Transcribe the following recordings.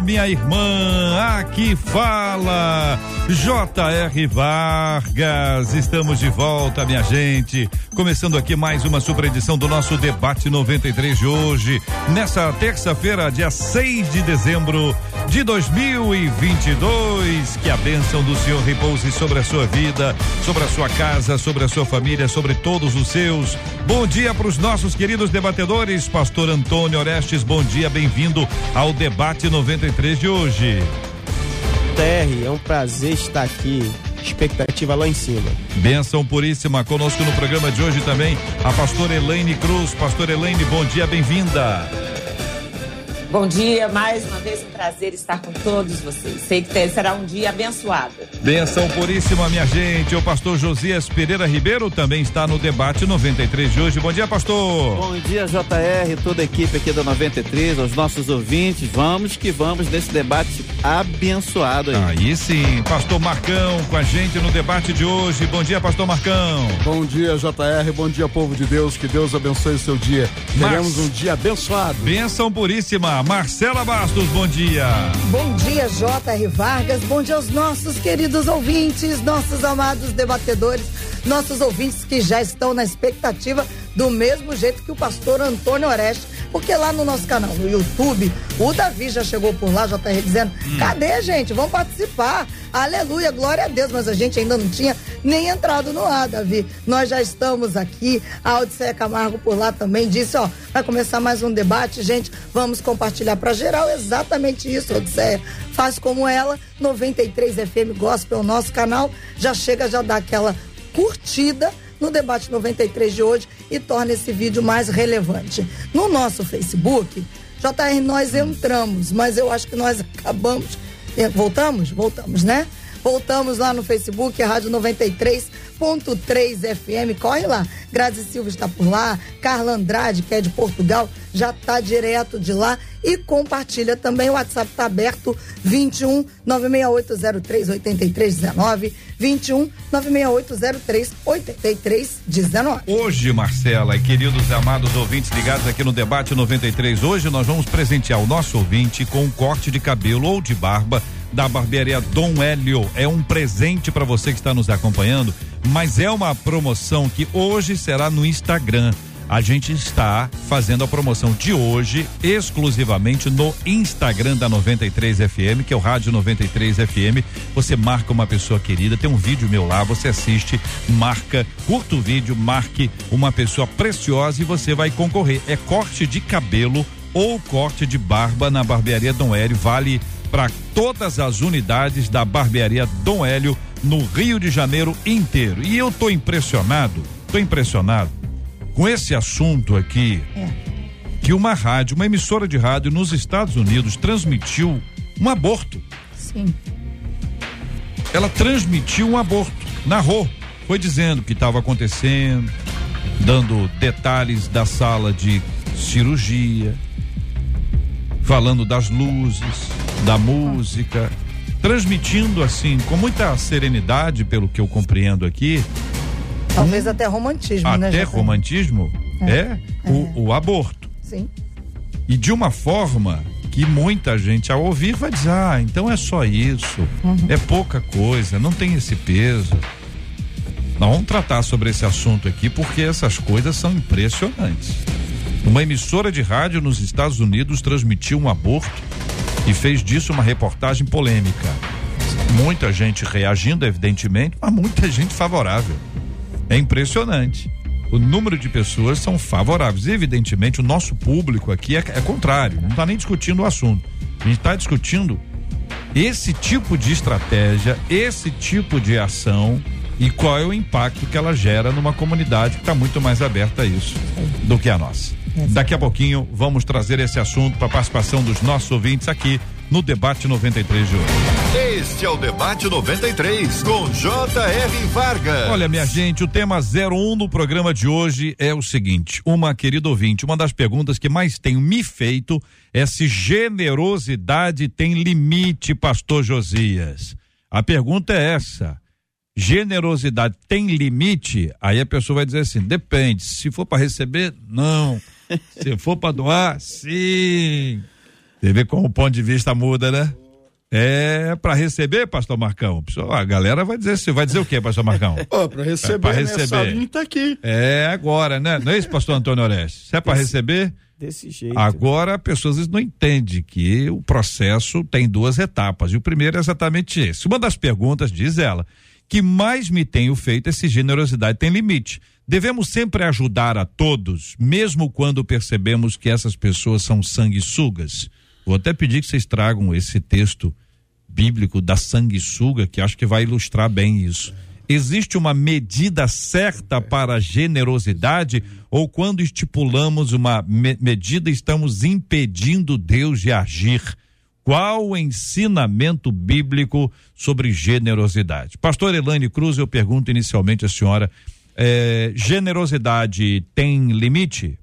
minha irmã. Aqui fala J.R. Vargas. Estamos de volta, minha gente. Começando aqui mais uma super edição do nosso debate 93 de hoje, nessa terça-feira, dia 6 de dezembro de 2022. Que a bênção do Senhor repouse sobre a sua vida, sobre a sua casa, sobre a sua família, sobre todos os seus. Bom dia para os nossos queridos debatedores, Pastor Antônio Orestes. Bom dia, bem-vindo ao debate 93 de hoje. TR, é um prazer estar aqui. Expectativa lá em cima. Benção puríssima conosco no programa de hoje também a pastora Elaine Cruz. Pastor Elaine, bom dia, bem-vinda. Bom dia, mais uma vez um prazer estar com todos vocês. Sei que será um dia abençoado. Benção puríssima, minha gente. O pastor Josias Pereira Ribeiro também está no debate 93 de hoje. Bom dia, pastor. Bom dia, JR, toda a equipe aqui da 93, aos nossos ouvintes. Vamos que vamos nesse debate abençoado aí. Aí sim, pastor Marcão com a gente no debate de hoje. Bom dia, pastor Marcão. Bom dia, JR. Bom dia, povo de Deus. Que Deus abençoe o seu dia. Teremos um dia abençoado. Benção puríssima. Marcela Bastos, bom dia. Bom dia, J.R. Vargas. Bom dia aos nossos queridos ouvintes, nossos amados debatedores, nossos ouvintes que já estão na expectativa do mesmo jeito que o pastor Antônio Oreste, porque lá no nosso canal, no YouTube, o Davi já chegou por lá, já tá dizendo, hum. cadê gente? Vamos participar. Aleluia, glória a Deus, mas a gente ainda não tinha nem entrado no ar, Davi. Nós já estamos aqui, a Odisseia Camargo por lá também disse, ó, vai começar mais um debate, gente, vamos compartilhar para geral exatamente isso, Odisseia. Faz como ela, 93 FM Gospel, nosso canal, já chega, já dá aquela curtida no debate 93 de hoje e torna esse vídeo mais relevante. No nosso Facebook, JR, nós entramos, mas eu acho que nós acabamos. Eh, voltamos? Voltamos, né? Voltamos lá no Facebook, Rádio 93.3 FM. Corre lá. Grazi Silva está por lá. Carla Andrade, que é de Portugal, já está direto de lá. E compartilha também. O WhatsApp está aberto: 21 96803 8319. 21 96803 8319. Hoje, Marcela e queridos amados ouvintes ligados aqui no Debate 93, hoje nós vamos presentear o nosso ouvinte com um corte de cabelo ou de barba da barbearia Dom Hélio. É um presente para você que está nos acompanhando, mas é uma promoção que hoje será no Instagram. A gente está fazendo a promoção de hoje exclusivamente no Instagram da 93 FM, que é o Rádio 93 FM. Você marca uma pessoa querida, tem um vídeo meu lá, você assiste, marca, curta o vídeo, marque uma pessoa preciosa e você vai concorrer. É corte de cabelo ou corte de barba na barbearia Dom Hélio, vale para todas as unidades da barbearia Dom Hélio no Rio de Janeiro inteiro. E eu tô impressionado, tô impressionado com esse assunto aqui. É. Que uma rádio, uma emissora de rádio nos Estados Unidos transmitiu um aborto. Sim. Ela transmitiu um aborto, narrou, foi dizendo o que estava acontecendo, dando detalhes da sala de cirurgia, falando das luzes, da música, transmitindo assim com muita serenidade, pelo que eu compreendo aqui. Talvez até romantismo, até né? Até romantismo é, é, é. O, o aborto. Sim. E de uma forma que muita gente ao ouvir vai dizer, ah, então é só isso, uhum. é pouca coisa, não tem esse peso. Nós vamos tratar sobre esse assunto aqui porque essas coisas são impressionantes. Uma emissora de rádio nos Estados Unidos transmitiu um aborto e fez disso uma reportagem polêmica. Muita gente reagindo, evidentemente, mas muita gente favorável. É impressionante. O número de pessoas são favoráveis. Evidentemente, o nosso público aqui é, é contrário, não está nem discutindo o assunto. A gente está discutindo esse tipo de estratégia, esse tipo de ação e qual é o impacto que ela gera numa comunidade que está muito mais aberta a isso do que a nossa. Daqui a pouquinho vamos trazer esse assunto para a participação dos nossos ouvintes aqui no debate 93 de hoje. Este é o debate 93 com J.R. Vargas. Olha, minha gente, o tema 01 no programa de hoje é o seguinte: uma querida ouvinte, uma das perguntas que mais tenho me feito é se generosidade tem limite, pastor Josias. A pergunta é essa generosidade tem limite, aí a pessoa vai dizer assim: depende. Se for para receber, não. Se for para doar, sim. Você vê como o ponto de vista muda, né? É para receber, pastor Marcão. A galera vai dizer, você vai dizer o quê, pastor Marcão? Oh, para receber, é pra receber. Né? tá aqui. É agora, né? Não é isso, pastor Antônio Oreste? Se é para receber, desse jeito. Agora, pessoas não entendem que o processo tem duas etapas. E o primeiro é exatamente esse. Uma das perguntas, diz ela, que mais me tenho feito é se generosidade tem limite. Devemos sempre ajudar a todos, mesmo quando percebemos que essas pessoas são sanguessugas. Vou até pedir que vocês tragam esse texto bíblico da sanguessuga, que acho que vai ilustrar bem isso. Existe uma medida certa para a generosidade ou quando estipulamos uma me medida estamos impedindo Deus de agir? Qual o ensinamento bíblico sobre generosidade? Pastor Elane Cruz, eu pergunto inicialmente à senhora: é, generosidade tem limite?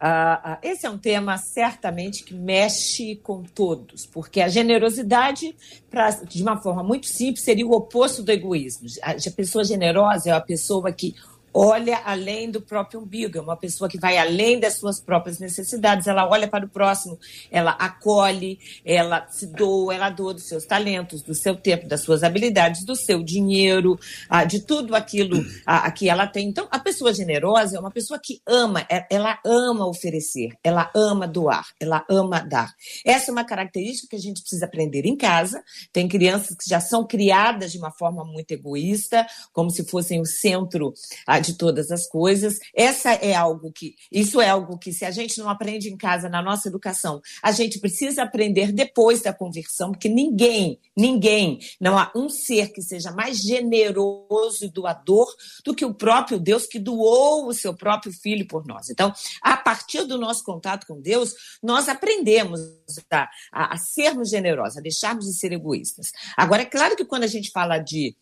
Uh, esse é um tema certamente que mexe com todos, porque a generosidade, pra, de uma forma muito simples, seria o oposto do egoísmo. A, a pessoa generosa é a pessoa que olha além do próprio umbigo, é uma pessoa que vai além das suas próprias necessidades, ela olha para o próximo, ela acolhe, ela se doa, ela doa dos seus talentos, do seu tempo, das suas habilidades, do seu dinheiro, ah, de tudo aquilo ah, que ela tem. Então, a pessoa generosa é uma pessoa que ama, é, ela ama oferecer, ela ama doar, ela ama dar. Essa é uma característica que a gente precisa aprender em casa. Tem crianças que já são criadas de uma forma muito egoísta, como se fossem o centro ah, de todas as coisas. Essa é algo que, isso é algo que se a gente não aprende em casa na nossa educação, a gente precisa aprender depois da conversão, porque ninguém, ninguém, não há um ser que seja mais generoso e doador do que o próprio Deus que doou o seu próprio filho por nós. Então, a partir do nosso contato com Deus, nós aprendemos a, a, a sermos generosos, a deixarmos de ser egoístas. Agora, é claro que quando a gente fala de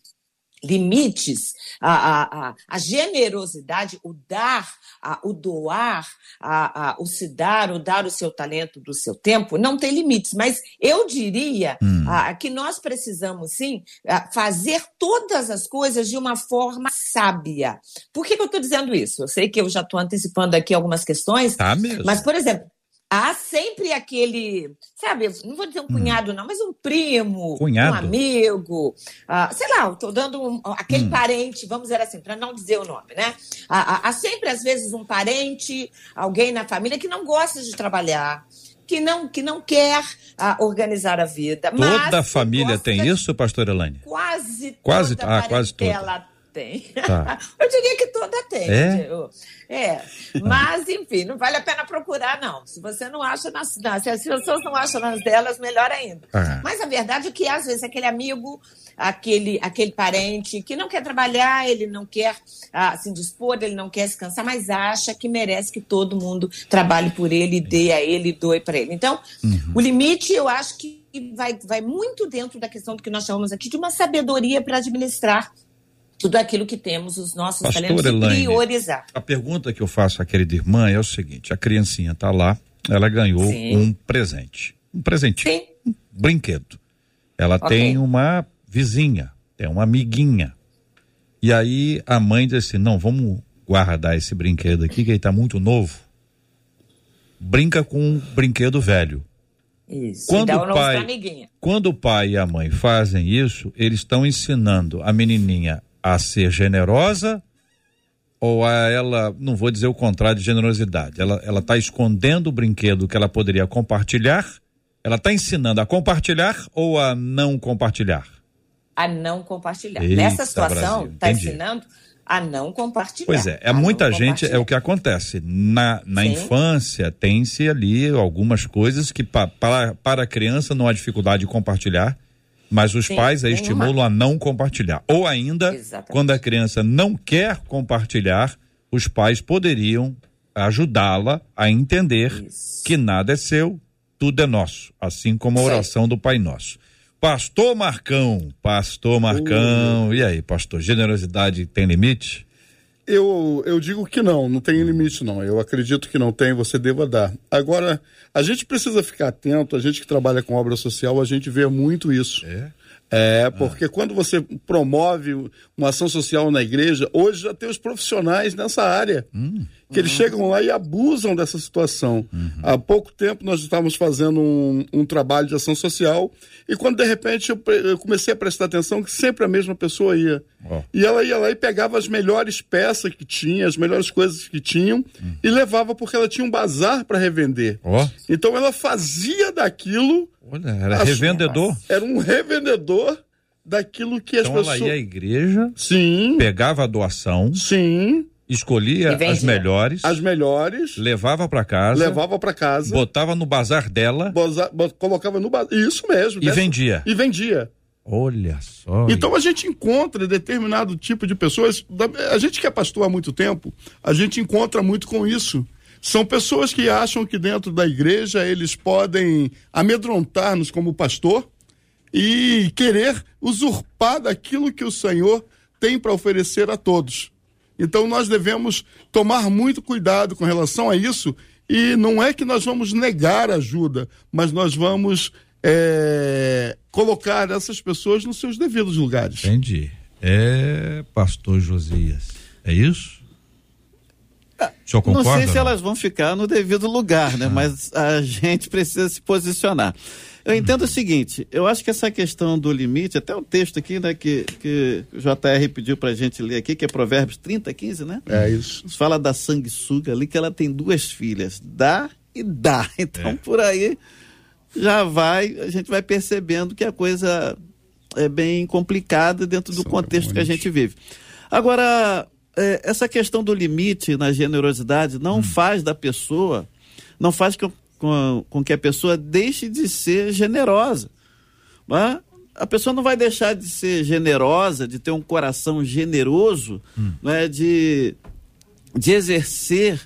limites, a, a, a, generosidade, o dar, a, o doar, a, a, o se dar, o dar o seu talento do seu tempo, não tem limites. Mas eu diria hum. a, que nós precisamos, sim, fazer todas as coisas de uma forma sábia. Por que, que eu estou dizendo isso? Eu sei que eu já estou antecipando aqui algumas questões, tá mesmo. mas, por exemplo, há sempre aquele, sabe, não vou dizer um hum. cunhado, não, mas um primo, cunhado. um amigo, uh, sei lá, estou dando um, aquele hum. parente, vamos dizer assim, para não dizer o nome, né? Há, há, sempre, às vezes, um parente, alguém na família que não gosta de trabalhar. Que não, que não quer uh, organizar a vida. Toda a família tem isso, pastor Elaine? Quase quase, toda ah, quase toda tem. Tá. Eu diria que toda tem. É? é. Mas, enfim, não vale a pena procurar, não. Se você não acha nas. se as pessoas não acham nas delas, melhor ainda. Ah. Mas a verdade é que, às vezes, aquele amigo, aquele, aquele parente que não quer trabalhar, ele não quer ah, se dispor, ele não quer se cansar, mas acha que merece que todo mundo trabalhe por ele, dê a ele, doe para ele. Então, uhum. o limite, eu acho que vai, vai muito dentro da questão do que nós chamamos aqui de uma sabedoria para administrar tudo aquilo que temos, os nossos Pastor talentos Elaine, priorizar. A pergunta que eu faço à querida irmã é o seguinte: a criancinha está lá, ela ganhou Sim. um presente. Um presentinho. Sim. Um brinquedo. Ela okay. tem uma vizinha, tem uma amiguinha. E aí a mãe diz assim: não, vamos guardar esse brinquedo aqui, que ele está muito novo. Brinca com um brinquedo velho. Isso. Quando o pai, quando o pai e a mãe fazem isso, eles estão ensinando a menininha a ser generosa ou a ela, não vou dizer o contrário de generosidade, ela ela está escondendo o brinquedo que ela poderia compartilhar? Ela está ensinando a compartilhar ou a não compartilhar? A não compartilhar. Eita, Nessa situação, está ensinando a não compartilhar. Pois é, é muita gente, é o que acontece. Na, na infância, tem-se ali algumas coisas que pa, para, para a criança não há dificuldade de compartilhar, mas os Sim, pais a estimulam uma. a não compartilhar. Ou ainda, Exatamente. quando a criança não quer compartilhar, os pais poderiam ajudá-la a entender Isso. que nada é seu, tudo é nosso, assim como a oração do Pai Nosso. Pastor Marcão, Pastor Marcão, e aí, pastor, generosidade tem limite? Eu, eu digo que não, não tem limite não. Eu acredito que não tem, você deva dar. Agora, a gente precisa ficar atento, a gente que trabalha com obra social, a gente vê muito isso. É? É, porque quando você promove uma ação social na igreja, hoje já tem os profissionais nessa área. Que eles chegam lá e abusam dessa situação. Há pouco tempo nós estávamos fazendo um, um trabalho de ação social e quando de repente eu, eu comecei a prestar atenção que sempre a mesma pessoa ia. Ó. E ela ia lá e pegava as melhores peças que tinha, as melhores coisas que tinham e levava porque ela tinha um bazar para revender. Ó, Então ela fazia daquilo. olha, era a- revendedor. Era um revendedor daquilo que as Então ela pessoas. ia à igreja, Sim, pegava a doação, sim. Escolhia as melhores, As melhores. levava para casa, Levava para casa. botava no bazar dela boza- bo- colocava no bazar. Isso mesmo. e dessa- vendia. E vendia. Olha só. Então a gente encontra determinado tipo de pessoas. da- A gente que é pastor há muito tempo, a gente encontra muito com isso. São pessoas que acham que dentro da igreja eles podem amedrontar-nos como pastor e querer usurpar daquilo que o Senhor tem para oferecer a todos. Então nós devemos tomar muito cuidado com relação a isso e não é que nós vamos negar ajuda, mas nós vamos é, colocar essas pessoas nos seus devidos lugares. Entendi. É, pastor Josias. É isso? O senhor Não concorda? sei se não? elas vão ficar no devido lugar, né? Mas a gente precisa se posicionar. Eu entendo o seguinte, eu acho que essa questão do limite, até o texto aqui, né, que, que o JR pediu pra gente ler aqui, que é Provérbios 30, 15, né? É isso. Fala da sanguessuga ali, que ela tem duas filhas, dá e dá. Então, É. por aí já vai, a gente vai percebendo que a coisa é bem complicada dentro do São contexto que a gente vive. Agora, é, essa questão do limite na generosidade não faz da pessoa, não faz com, com, com que a pessoa deixe de ser generosa. A pessoa não vai deixar de ser generosa, de ter um coração generoso, né, de, de exercer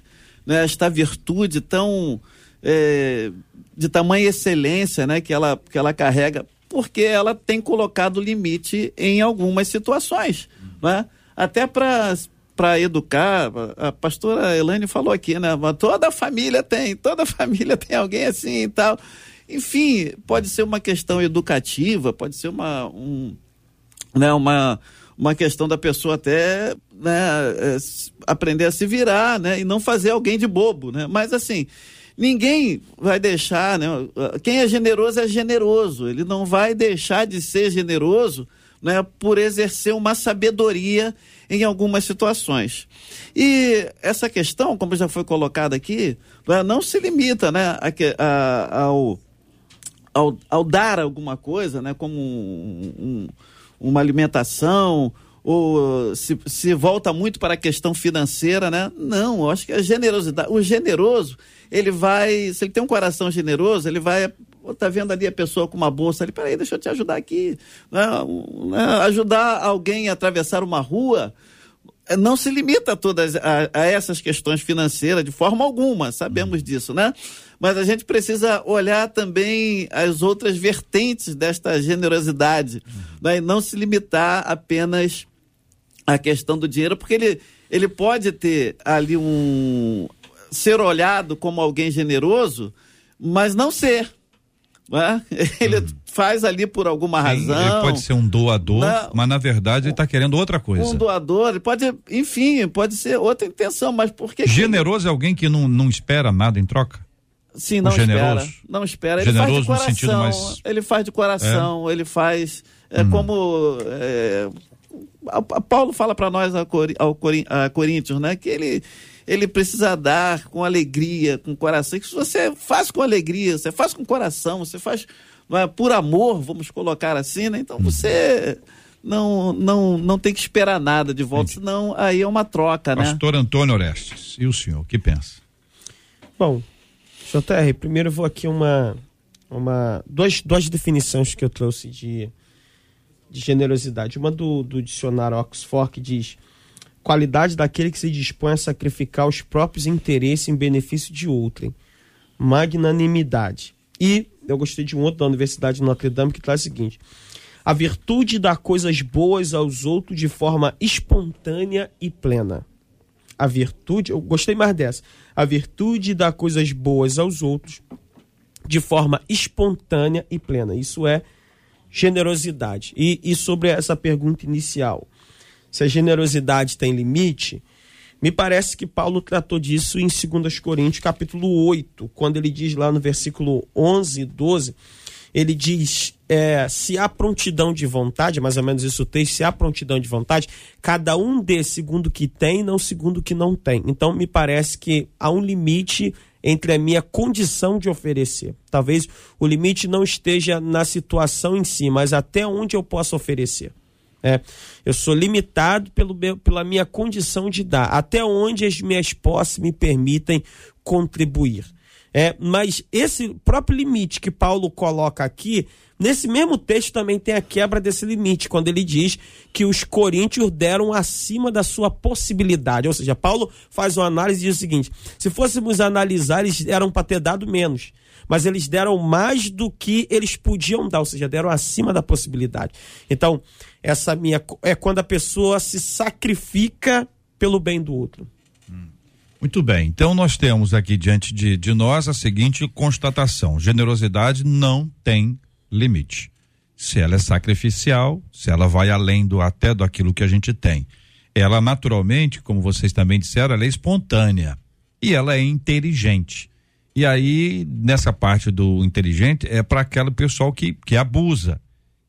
né, esta virtude tão é, de tamanha excelência né, que, ela, que ela carrega, porque ela tem colocado limite em algumas situações. Né? Até para para educar, a pastora Elaine falou aqui, né? Toda família tem, toda família tem alguém assim e tal. Enfim, pode ser uma questão educativa, pode ser uma, um, né, uma, uma questão da pessoa até né, s- aprender a se virar, né, e não fazer alguém de bobo, né? Mas assim, ninguém vai deixar, né? Quem é generoso é generoso. Ele não vai deixar de ser generoso, né, por exercer uma sabedoria em algumas situações. E essa questão, como já foi colocada aqui, não se limita, né, a a- ao ao, ao dar alguma coisa, né, como um- um- uma alimentação, ou se, se volta muito para a questão financeira, né? Não, eu acho que a generosidade, o generoso, ele vai, se ele tem um coração generoso, ele vai, pô, tá vendo ali a pessoa com uma bolsa ali, peraí, deixa eu te ajudar aqui, né? Né, ajudar alguém a atravessar uma rua, eh, não se limita a todas a, a essas questões financeiras de forma alguma, sabemos disso, né? Mas a gente precisa olhar também as outras vertentes desta generosidade, né? e não se limitar apenas à questão do dinheiro, porque ele, ele pode ter ali um ser olhado como alguém generoso, mas não ser. Né? Ele faz ali por alguma Sim, razão. Ele pode ser um doador, Não. mas na verdade ele está querendo outra coisa. Um doador, ele pode, enfim, pode ser outra intenção, mas por que. que- Generoso é alguém que não, não espera nada em troca? Sim, não generoso? espera. Não espera. Ele Generoso faz de no coração. sentido mais- Ele faz de coração, ele faz. É Hum. como. é, a- a Paulo fala para nós a, Cori- ao a Coríntios, né? Que ele, ele precisa dar com alegria, com coração. Que se você faz com alegria, você faz com coração, você faz não é, por amor, vamos colocar assim, né? Então você. Não, não, não tem que esperar nada de volta, senão aí é uma troca, né? Pastor Antônio Orestes. E o senhor, o que pensa? Bom, JR, primeiro eu vou aqui uma. uma duas, duas definições que eu trouxe de, de generosidade. Uma do, do dicionário Oxford que diz qualidade daquele que se dispõe a sacrificar os próprios interesses em benefício de outrem. Magnanimidade. E eu gostei de um outro da Universidade de Notre Dame que traz o seguinte: a virtude dá coisas boas aos outros de forma espontânea e plena. A virtude, eu gostei mais dessa. A virtude dá coisas boas aos outros de forma espontânea e plena. Isso é generosidade. E, e sobre essa pergunta inicial, se a generosidade tem limite, me parece que Paulo tratou disso em 2 Coríntios, capítulo 8, quando ele diz lá no versículo 11 e 12, ele diz: é, se há prontidão de vontade, mais ou menos isso tem, se há prontidão de vontade, cada um dê segundo o que tem, não segundo o que não tem. Então, me parece que há um limite entre a minha condição de oferecer. Talvez o limite não esteja na situação em si, mas até onde eu posso oferecer. É, eu sou limitado pelo meu, pela minha condição de dar, até onde as minhas posses me permitem contribuir. É, mas esse próprio limite que Paulo coloca aqui, nesse mesmo texto também tem a quebra desse limite, quando ele diz que os coríntios deram acima da sua possibilidade. Ou seja, Paulo faz uma análise e diz o seguinte: se fôssemos analisar, eles eram para ter dado menos mas eles deram mais do que eles podiam dar, ou seja, deram acima da possibilidade. Então, essa minha é quando a pessoa se sacrifica pelo bem do outro. Muito bem, então nós temos aqui diante de, de nós a seguinte constatação: generosidade não tem limite. Se ela é sacrificial, se ela vai além do até do aquilo que a gente tem. Ela naturalmente, como vocês também disseram, ela é espontânea e ela é inteligente. E aí, nessa parte do inteligente, é para aquele pessoal que, que abusa,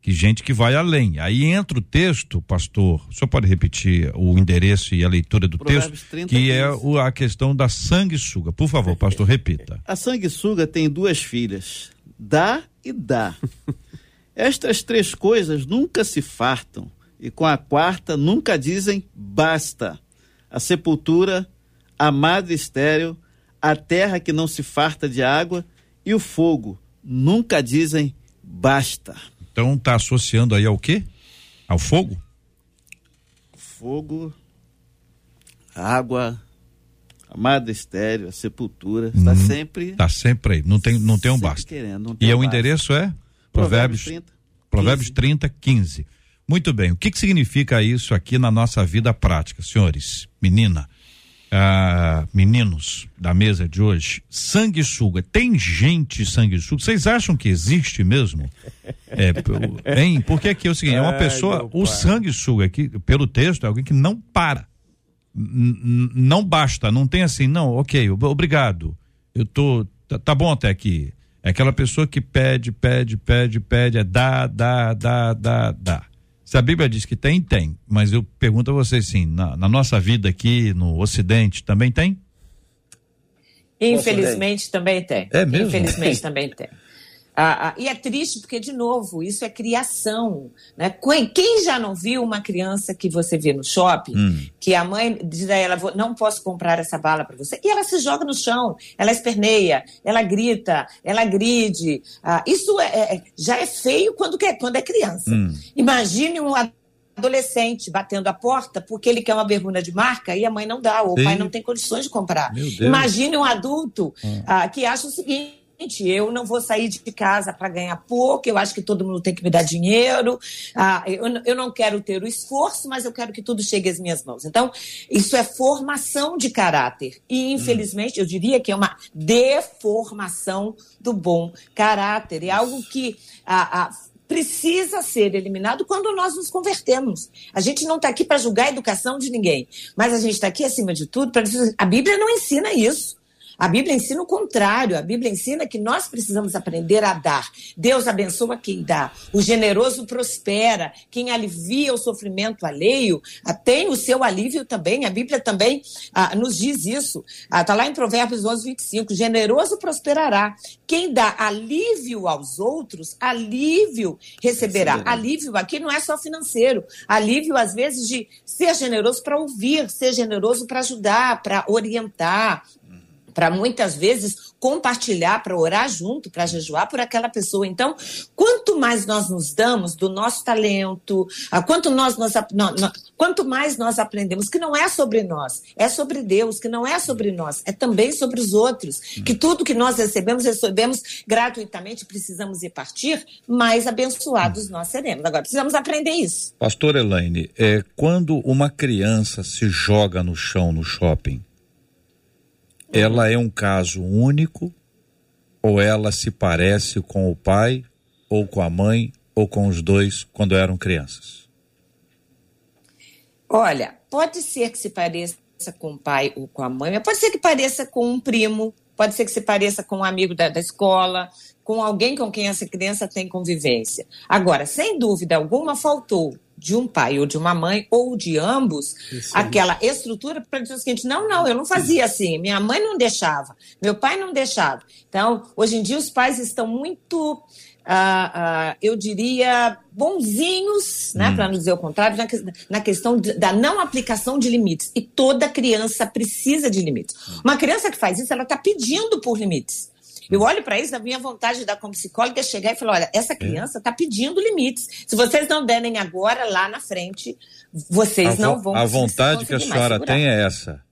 que gente que vai além. Aí entra o texto, pastor, o senhor pode repetir o endereço e a leitura do Provérbios texto, 30, que 15. é o, a questão da sanguessuga. Por favor, pastor, repita. A sanguessuga tem duas filhas, dá e dá. Estas três coisas nunca se fartam, e com a quarta nunca dizem basta. A sepultura, a madre estéreo, a terra que não se farta de água e o fogo nunca dizem basta. Então está associando aí ao quê? Ao fogo? Fogo, água, amada estéreo, a sepultura, está hum, sempre. Está sempre aí, não tem, não tem um basta. Querendo, tem e um o endereço é? Provérbios, Provérbios 30, Provérbios 30 15. Muito bem, o que, que significa isso aqui na nossa vida prática, senhores? Menina, ah, meninos da mesa de hoje, sanguessuga. Tem gente sanguessuga? Vocês acham que existe mesmo? É, hein? Porque aqui é o seguinte: é uma pessoa, o sanguessuga aqui, pelo texto, é alguém que não para. N não basta, não tem assim, não, ok, obrigado. Eu tô. Tá, tá bom até aqui. É aquela pessoa que pede, pede, pede, pede, é dá, dá, dá, dá, dá. Se a Bíblia diz que tem, tem. Mas eu pergunto a vocês sim, na, na nossa vida aqui no Ocidente, também tem? Infelizmente também tem. É mesmo? Infelizmente também tem. Ah, ah, e é triste porque, de novo, isso é criação. Né? Quem já não viu uma criança que você vê no shopping, hum. que a mãe diz a ela, não posso comprar essa bala para você, e ela se joga no chão, ela esperneia, ela grita, ela agride. Ah, isso é, é, já é feio quando, quer, quando é criança. Hum. Imagine um adolescente batendo a porta porque ele quer uma bermuda de marca e a mãe não dá, ou Sim. o pai não tem condições de comprar. Imagine um adulto hum. que acha o seguinte eu não vou sair de casa para ganhar pouco, eu acho que todo mundo tem que me dar dinheiro, ah, eu, eu não quero ter o esforço, mas eu quero que tudo chegue às minhas mãos. Então, isso é formação de caráter. E, infelizmente, hum. eu diria que é uma deformação do bom caráter. É algo que ah, ah, precisa ser eliminado quando nós nos convertemos. A gente não está aqui para julgar a educação de ninguém, mas a gente está aqui, acima de tudo, para. A Bíblia não ensina isso. A Bíblia ensina o contrário. A Bíblia ensina que nós precisamos aprender a dar. Deus abençoa quem dá. O generoso prospera. Quem alivia o sofrimento alheio ah, tem o seu alívio também. A Bíblia também ah, nos diz isso. Está ah, lá em Provérbios 11, 25. Generoso prosperará. Quem dá alívio aos outros, alívio receberá. Alívio aqui não é só financeiro. Alívio, às vezes, de ser generoso para ouvir, ser generoso para ajudar, para orientar, para muitas vezes compartilhar, para orar junto, para jejuar por aquela pessoa. Então, quanto mais nós nos damos do nosso talento, a quanto, nós, nós, quanto mais nós aprendemos que não é sobre nós, é sobre Deus, que não é sobre nós, é também sobre os outros, que tudo que nós recebemos, recebemos gratuitamente, precisamos ir partir, mais abençoados nós seremos. Agora, precisamos aprender isso. Pastor Elaine, é, quando uma criança se joga no chão no shopping, ela é um caso único ou ela se parece com o pai ou com a mãe ou com os dois quando eram crianças? Olha, pode ser que se pareça com o pai ou com a mãe, mas pode ser que pareça com um primo, pode ser que se pareça com um amigo da, da escola, com alguém com quem essa criança tem convivência. Agora, sem dúvida alguma, faltou de um pai ou de uma mãe, ou de ambos, Isso aquela é estrutura para dizer o seguinte: não, não, eu não fazia assim, minha mãe não deixava, meu pai não deixava. Então, hoje em dia, os pais estão muito. Uh, uh, eu diria, bonzinhos, né, hum. para não dizer o contrário, na, na questão de, da não aplicação de limites. E toda criança precisa de limites. Hum. Uma criança que faz isso, ela está pedindo por limites. Eu olho para isso, a minha vontade da como psicóloga é chegar e falar: olha, essa é. criança está pedindo limites. Se vocês não derem agora, lá na frente, vocês a não vão A vontade que a senhora tem é essa.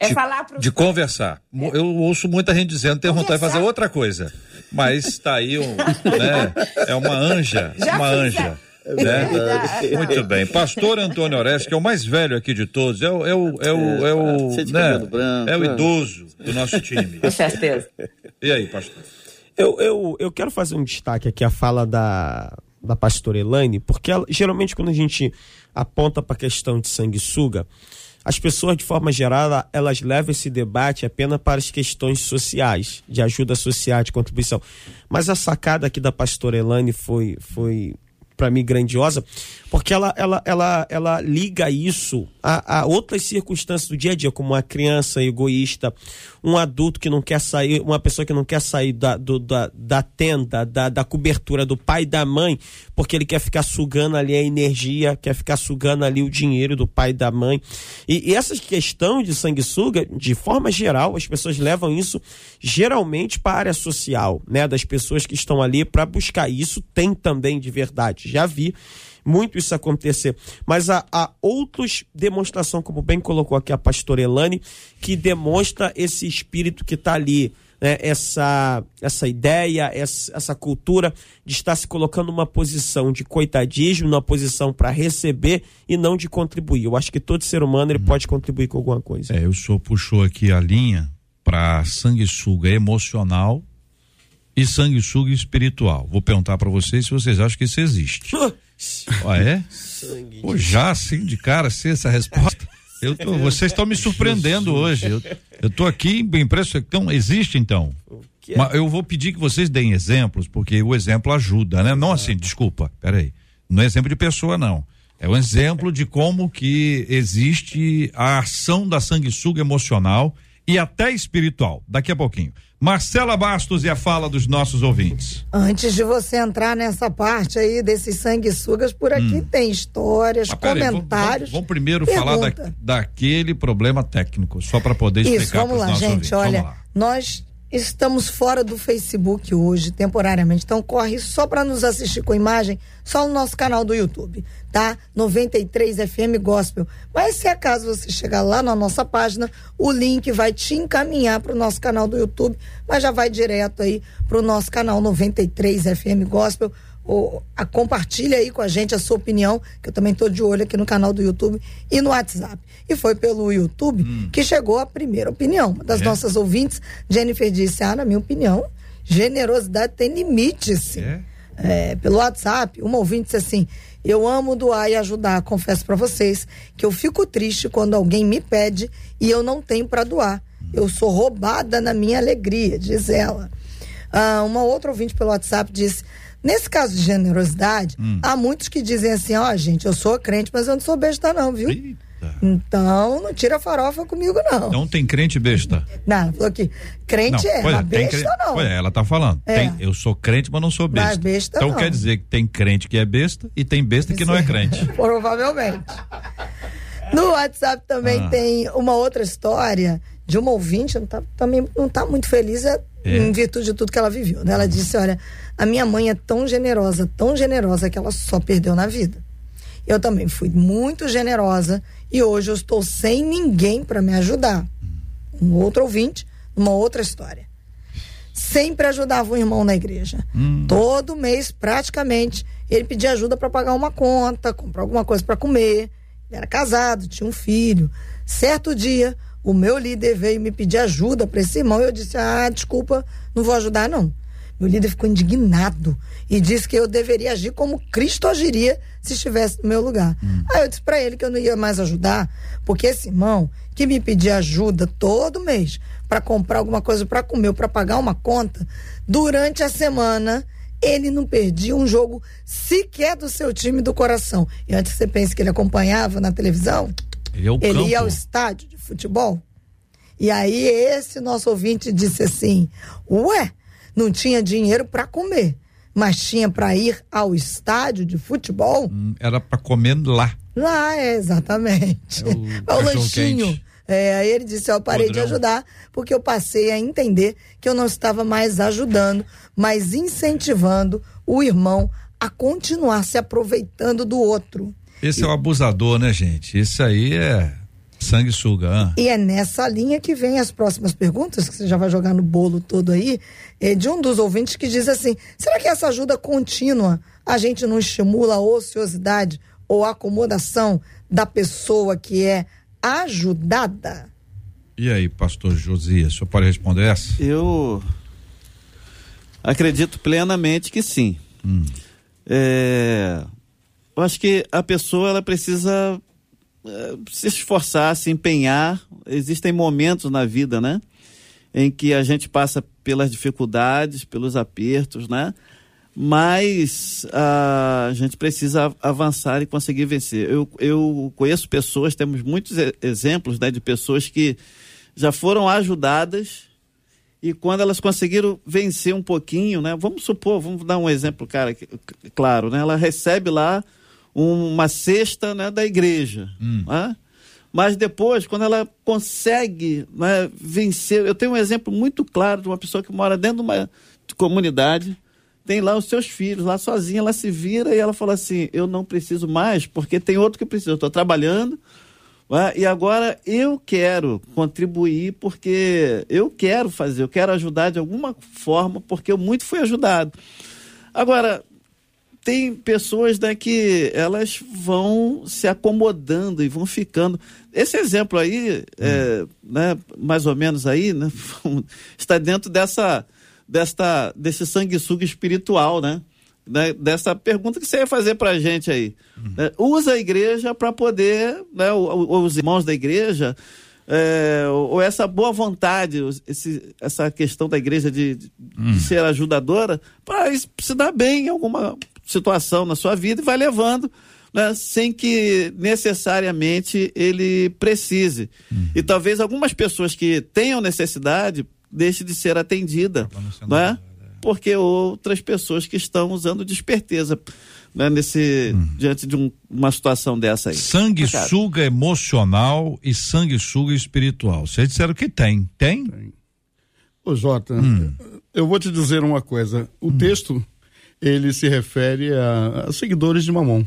É de, falar pro... de conversar. É. Eu ouço muita gente dizendo tem vontade de fazer outra coisa. Mas está aí um, né? É uma anja, Já uma anja. É né? Muito bem. Pastor Antônio Oreste, que é o mais velho aqui de todos, é o, é o, é o, é o, né? branco, é o idoso do nosso time. Com certeza. E aí, pastor? Eu, eu, eu quero fazer um destaque aqui a fala da, da pastora Elaine, porque ela, geralmente quando a gente aponta para a questão de sanguessuga, as pessoas, de forma geral, elas levam esse debate apenas para as questões sociais, de ajuda social, de contribuição. Mas a sacada aqui da pastora Elaine foi, foi para mim grandiosa, porque ela, ela, ela, ela liga isso a, a, outras circunstâncias do dia a dia, como uma criança egoísta, um adulto que não quer sair, uma pessoa que não quer sair da, do, da, da tenda, da, da cobertura do pai e da mãe, porque ele quer ficar sugando ali a energia, quer ficar sugando ali o dinheiro do pai e da mãe. E, e essa questão de sanguessuga, de forma geral, as pessoas levam isso geralmente para a área social, né? Das pessoas que estão ali para buscar isso, tem também de verdade. Já vi muito isso acontecer. Mas há, há outros demonstração, como bem colocou aqui a pastora Elane, que demonstra esse espírito que está ali. Né, essa, essa ideia, essa, essa cultura de estar se colocando numa posição de coitadismo, numa posição para receber e não de contribuir. Eu acho que todo ser humano ele hum. pode contribuir com alguma coisa. É, o senhor puxou aqui a linha para sanguessuga emocional e sanguessuga espiritual. Vou perguntar para vocês se vocês acham que isso existe. Ah, é? Sangue Pô, já assim de cara, assim, essa resposta. Eu tô, vocês estão me surpreendendo hoje. Eu, eu tô aqui impresso. Então, existe então. Mas eu vou pedir que vocês deem exemplos, porque o exemplo ajuda, né? Não assim, desculpa, peraí. Não é exemplo de pessoa, não. É um exemplo de como que existe a ação da sanguessuga emocional e até espiritual. Daqui a pouquinho. Marcela Bastos e a fala dos nossos ouvintes. Antes de você entrar nessa parte aí desses sanguessugas, por aqui hum. tem histórias, comentários. Vamos, vamos primeiro pergunta. falar da, daquele problema técnico, só para poder explicar Isso, vamos lá, gente. Ouvintes. Olha, nós Estamos fora do Facebook hoje, temporariamente. Então corre só para nos assistir com imagem, só no nosso canal do YouTube, tá? 93 FM Gospel. Mas se acaso você chegar lá na nossa página, o link vai te encaminhar para o nosso canal do YouTube, mas já vai direto aí para o nosso canal 93 FM Gospel ou, a, compartilha aí com a gente a sua opinião, que eu também estou de olho aqui no canal do YouTube e no WhatsApp. E foi pelo YouTube hum. que chegou a primeira opinião. Das é. nossas ouvintes, Jennifer disse: Ah, na minha opinião, generosidade tem limites. É. É, pelo WhatsApp, uma ouvinte disse assim: Eu amo doar e ajudar. Confesso para vocês que eu fico triste quando alguém me pede e eu não tenho para doar. Eu sou roubada na minha alegria, diz ela. Ah, uma outra ouvinte pelo WhatsApp disse: Nesse caso de generosidade, hum. há muitos que dizem assim: ó, oh, gente, eu sou crente, mas eu não sou besta, não, viu? Eita. Então, não tira farofa comigo, não. Não tem crente besta. Não, falou que crente não, é, mas é, besta crente, não. Pois é, ela tá falando. É. Tem, eu sou crente, mas não sou besta. Mas besta então não. quer dizer que tem crente que é besta e tem besta que não é crente. Provavelmente. No WhatsApp também ah. tem uma outra história de uma ouvinte, não tá, também não está muito feliz é, é. em virtude de tudo que ela viveu. Né? Ela disse: Olha, a minha mãe é tão generosa, tão generosa, que ela só perdeu na vida. Eu também fui muito generosa e hoje eu estou sem ninguém para me ajudar. Um outro ouvinte, uma outra história. Sempre ajudava um irmão na igreja. Hum. Todo mês, praticamente, ele pedia ajuda para pagar uma conta, comprar alguma coisa para comer. Ele era casado, tinha um filho. Certo dia, o meu líder veio me pedir ajuda para esse irmão. Eu disse: Ah, desculpa, não vou ajudar, não. Meu líder ficou indignado e disse que eu deveria agir como Cristo agiria se estivesse no meu lugar. Hum. Aí eu disse para ele que eu não ia mais ajudar, porque esse irmão que me pedia ajuda todo mês para comprar alguma coisa para comer, para pagar uma conta, durante a semana ele não perdia um jogo sequer do seu time do coração. E antes você pensa que ele acompanhava na televisão, ele, é ele ia ao estádio de futebol. E aí esse nosso ouvinte disse assim: "Ué, não tinha dinheiro para comer, mas tinha para ir ao estádio de futebol?" Hum, era para comer lá. Lá, é, exatamente. É o, o lanchinho. Quente. É, aí ele disse: Eu parei Podrão. de ajudar porque eu passei a entender que eu não estava mais ajudando, mas incentivando o irmão a continuar se aproveitando do outro. Esse e... é o abusador, né, gente? Isso aí é sanguessuga. Ah. E é nessa linha que vem as próximas perguntas, que você já vai jogar no bolo todo aí, é de um dos ouvintes que diz assim: será que essa ajuda contínua a gente não estimula a ociosidade ou a acomodação da pessoa que é ajudada? E aí, pastor Josias, o senhor pode responder essa? Eu acredito plenamente que sim. Hum. É, eu acho que a pessoa ela precisa se esforçar, se empenhar. Existem momentos na vida, né? Em que a gente passa pelas dificuldades, pelos apertos, né? mas a gente precisa avançar e conseguir vencer. Eu, eu conheço pessoas, temos muitos exemplos né, de pessoas que já foram ajudadas e quando elas conseguiram vencer um pouquinho, né? Vamos supor, vamos dar um exemplo, cara, claro, né? Ela recebe lá uma cesta né, da igreja, hum. né? mas depois, quando ela consegue né, vencer, eu tenho um exemplo muito claro de uma pessoa que mora dentro de uma comunidade, tem lá os seus filhos, lá sozinha, ela se vira e ela fala assim: eu não preciso mais, porque tem outro que precisa. Eu estou trabalhando né, e agora eu quero contribuir porque eu quero fazer, eu quero ajudar de alguma forma, porque eu muito fui ajudado. Agora, tem pessoas né, que elas vão se acomodando e vão ficando. Esse exemplo aí, hum. é, né, mais ou menos aí, né, está dentro dessa desta, desse sanguessuga espiritual, né? né? Dessa pergunta que você ia fazer para a gente aí. Uhum. Né? Usa a igreja para poder, né? os irmãos da igreja, é, ou essa boa vontade, esse, essa questão da igreja de, de, uhum. de ser ajudadora, para se dar bem em alguma situação na sua vida e vai levando. Né, sem que necessariamente ele precise. Uhum. E talvez algumas pessoas que tenham necessidade deixe de ser atendida, não é? é? Porque outras pessoas que estão usando desperteza né, nesse hum. diante de um, uma situação dessa aí. Sanguessuga emocional e sanguessuga espiritual. Vocês disseram que tem. Tem? Tem. Ô Jota, hum. eu vou te dizer uma coisa. O hum. texto ele se refere a, a, seguidores de Mamon.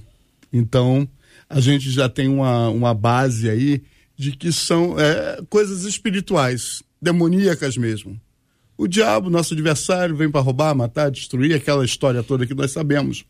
Então, a gente já tem uma, uma base aí de que são é, coisas espirituais demoníacas mesmo. O diabo, nosso adversário, vem para roubar, matar, destruir, aquela história toda que nós sabemos.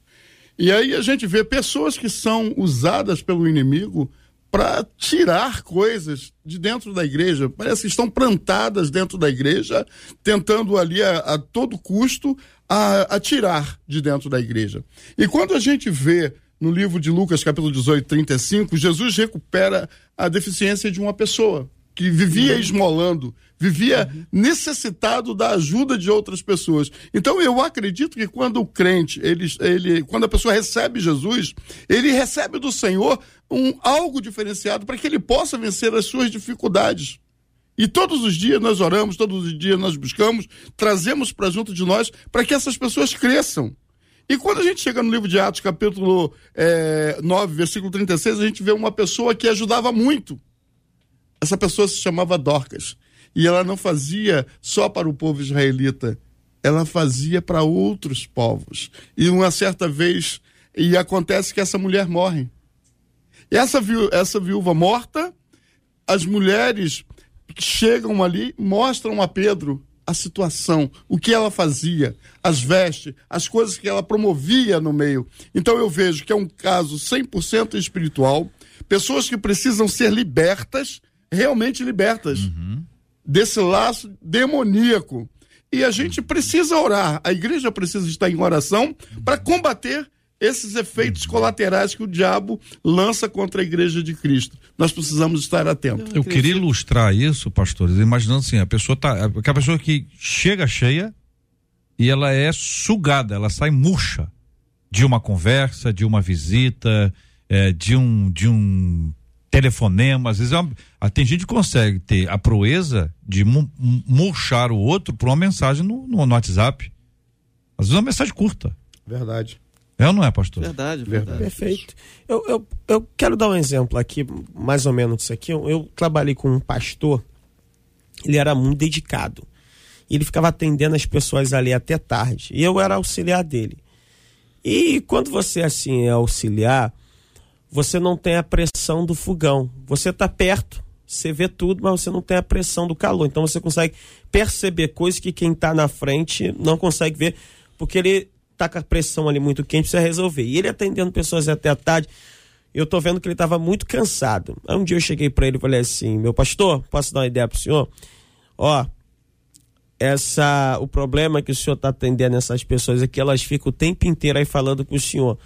E aí a gente vê pessoas que são usadas pelo inimigo para tirar coisas de dentro da igreja. Parece que estão plantadas dentro da igreja, tentando ali a, a todo custo a, a, tirar de dentro da igreja. E quando a gente vê no livro de Lucas, capítulo 18, 35, Jesus recupera a deficiência de uma pessoa que vivia uhum. esmolando, vivia uhum. necessitado da ajuda de outras pessoas. Então eu acredito que quando o crente, ele, ele, quando a pessoa recebe Jesus, ele recebe do Senhor um algo diferenciado para que ele possa vencer as suas dificuldades. E todos os dias nós oramos, todos os dias nós buscamos, trazemos para junto de nós para que essas pessoas cresçam. E quando a gente chega no livro de Atos, capítulo é, 9, versículo 36, a gente vê uma pessoa que ajudava muito essa pessoa se chamava Dorcas. E ela não fazia só para o povo israelita, ela fazia para outros povos. E uma certa vez, e acontece que essa mulher morre. E essa, essa viúva morta, as mulheres chegam ali, mostram a Pedro a situação, o que ela fazia, as vestes, as coisas que ela promovia no meio. Então eu vejo que é um caso 100% espiritual, pessoas que precisam ser libertas, realmente libertas, uhum. desse laço demoníaco. E a gente precisa orar, a igreja precisa estar em oração para combater esses efeitos colaterais que o diabo lança contra a igreja de Cristo. Nós precisamos estar atentos. Eu queria ilustrar isso, pastores, imaginando assim, a pessoa tá, aquela pessoa que chega cheia e ela é sugada, ela sai murcha de uma conversa, de uma visita, é, de um de um telefonema, às vezes é uma, ah, tem gente que consegue ter a proeza de murchar o outro por uma mensagem no, no, no WhatsApp. Às vezes é uma mensagem curta. Verdade. É ou não é, pastor? Verdade, verdade. Perfeito. Eu, eu, eu quero dar um exemplo aqui, mais ou menos disso aqui. Eu, eu trabalhei com um pastor, ele era muito dedicado. Ele ficava atendendo as pessoas ali até tarde. E eu era auxiliar dele. E quando você assim é auxiliar, você não tem a pressão do fogão. Você está perto, você vê tudo, mas você não tem a pressão do calor. Então você consegue perceber coisas que quem está na frente não consegue ver, porque ele tá com a pressão ali muito quente, precisa resolver. E ele atendendo pessoas até a tarde, eu tô vendo que ele estava muito cansado. Aí um dia eu cheguei para ele e falei assim: meu pastor, posso dar uma ideia pro senhor? Ó, essa, o problema que o senhor está atendendo essas pessoas é que elas ficam o tempo inteiro aí falando com o senhor.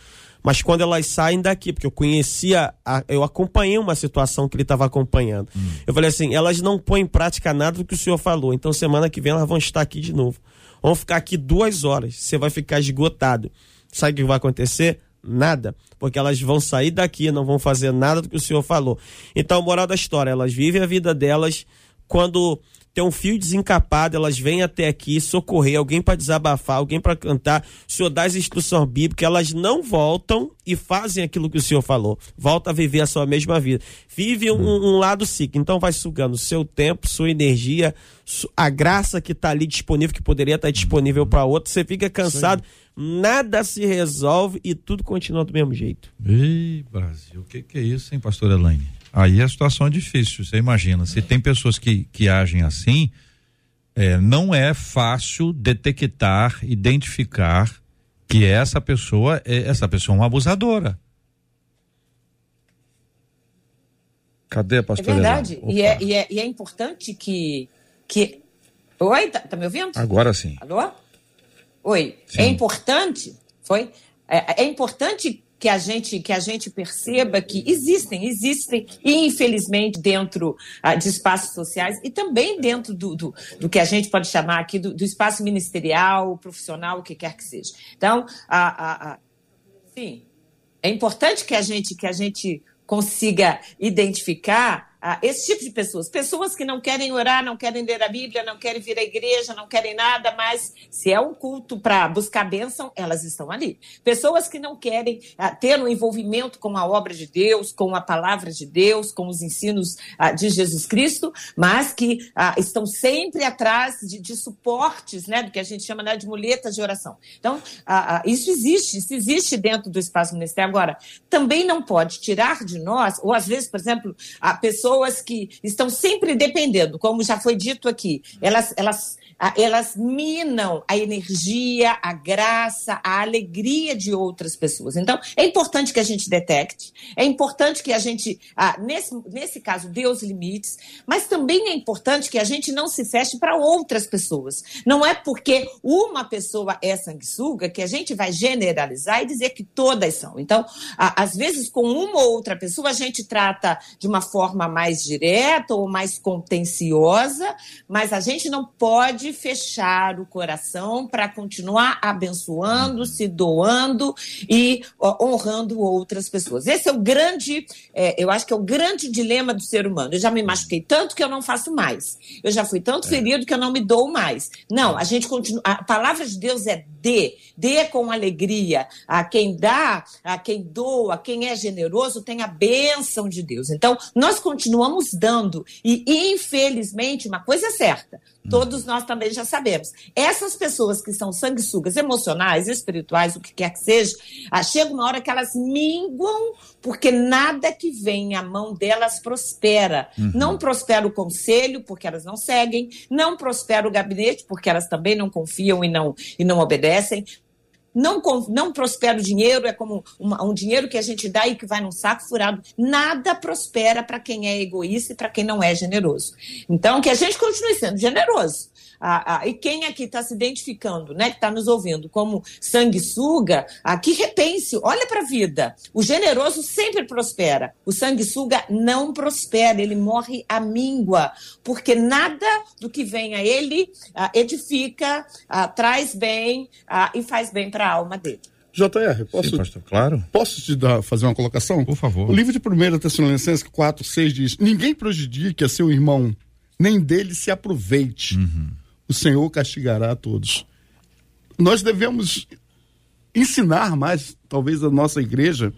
Mas quando elas saem daqui, porque eu conhecia, a, eu acompanhei uma situação que ele estava acompanhando. Hum. Eu falei assim: elas não põem em prática nada do que o senhor falou. Então semana que vem elas vão estar aqui de novo. Vamos ficar aqui duas horas. Você vai ficar esgotado. Sabe o que vai acontecer? Nada. Porque elas vão sair daqui, não vão fazer nada do que o senhor falou. Então, moral da história, elas vivem a vida delas quando tem um fio desencapado, elas vêm até aqui socorrer alguém para desabafar, alguém para cantar. O senhor dá as instruções bíblicas, elas não voltam e fazem aquilo que o senhor falou. Volta a viver a sua mesma vida. Vive um, um lado ciclo. Então vai sugando seu tempo, sua energia, a graça que está ali disponível, que poderia estar tá disponível para outro. Você fica cansado, nada se resolve e tudo continua do mesmo jeito. Ei, Brasil, o que, que é isso, hein, pastor Elaine? Aí a situação é difícil, você imagina. Se tem pessoas que, que agem assim, é, não é fácil detectar, identificar que essa pessoa é essa pessoa é uma abusadora. Cadê a pastora? É verdade. E é, e, é, e é importante que. que... Oi, tá, tá me ouvindo? Agora sim. Alô? Oi. Sim. É importante. Foi? É, é importante que a gente que a gente perceba que existem, existem, infelizmente, dentro ah, de espaços sociais e também dentro do, do, do, que a gente pode chamar aqui do, do espaço ministerial, profissional, o que quer que seja. Então, sim, é importante que a gente que a gente consiga identificar ah, esse tipo de pessoas. Pessoas que não querem orar, não querem ler a Bíblia, não querem vir à igreja, não querem nada, mas se é um culto para buscar bênção, elas estão ali. Pessoas que não querem ah, ter um envolvimento com a obra de Deus, com a palavra de Deus, com os ensinos ah, de Jesus Cristo, mas que ah, estão sempre atrás de, de, suportes, né, do que a gente chama né, de muletas de oração. Então, isso existe, isso existe dentro do espaço ministerial. Agora, também não pode tirar de nós, ou às vezes, por exemplo, a pessoa pessoas que estão sempre dependendo, como já foi dito aqui, elas, elas elas minam a energia, a graça, a alegria de outras pessoas. Então, é importante que a gente detecte, é importante que a gente, ah, nesse, nesse caso, dê os limites, mas também é importante que a gente não se feche para outras pessoas. Não é porque uma pessoa é sanguessuga que a gente vai generalizar e dizer que todas são. Então, ah, às vezes, com uma ou outra pessoa, a gente trata de uma forma mais direta ou mais contenciosa, mas a gente não pode pode fechar o coração para continuar abençoando, se doando e honrando outras pessoas. Esse é o grande, é, eu acho que é o grande dilema do ser humano. Eu já me machuquei tanto que eu não faço mais. Eu já fui tanto ferido que eu não me dou mais. Não, a gente continua. A palavra de Deus é dê, dê com alegria. A quem dá, a quem doa, quem é generoso tem a bênção de Deus. Então, nós continuamos dando. E, infelizmente, uma coisa é certa, todos nós também já sabemos. Essas pessoas que são sanguessugas emocionais, espirituais, o que quer que seja, ah, chega uma hora que elas minguam, porque nada que vem à mão delas prospera. Não prospera o conselho, porque elas não seguem, não prospera o gabinete, porque elas também não confiam e não, e não obedecem. Não, não prospera o dinheiro, é como uma- um dinheiro que a gente dá e que vai num saco furado. Nada prospera para quem é egoísta e para quem não é generoso. Então, que a gente continue sendo generoso. Ah, ah, e quem aqui está se identificando, né, que está nos ouvindo como sanguessuga, aqui repense, olha para a vida. O generoso sempre prospera. O sanguessuga não prospera, ele morre à míngua, porque nada do que vem a ele ah, edifica, traz bem e faz bem para a alma dele. JR, posso, Sim, pastor, claro. posso te dar, fazer uma colocação? Por favor. O livro de 1 Tessalonicenses 4, 6 diz: Ninguém prejudique a seu irmão, nem dele se aproveite. O Senhor castigará a todos. Nós devemos ensinar mais, talvez, a nossa igreja,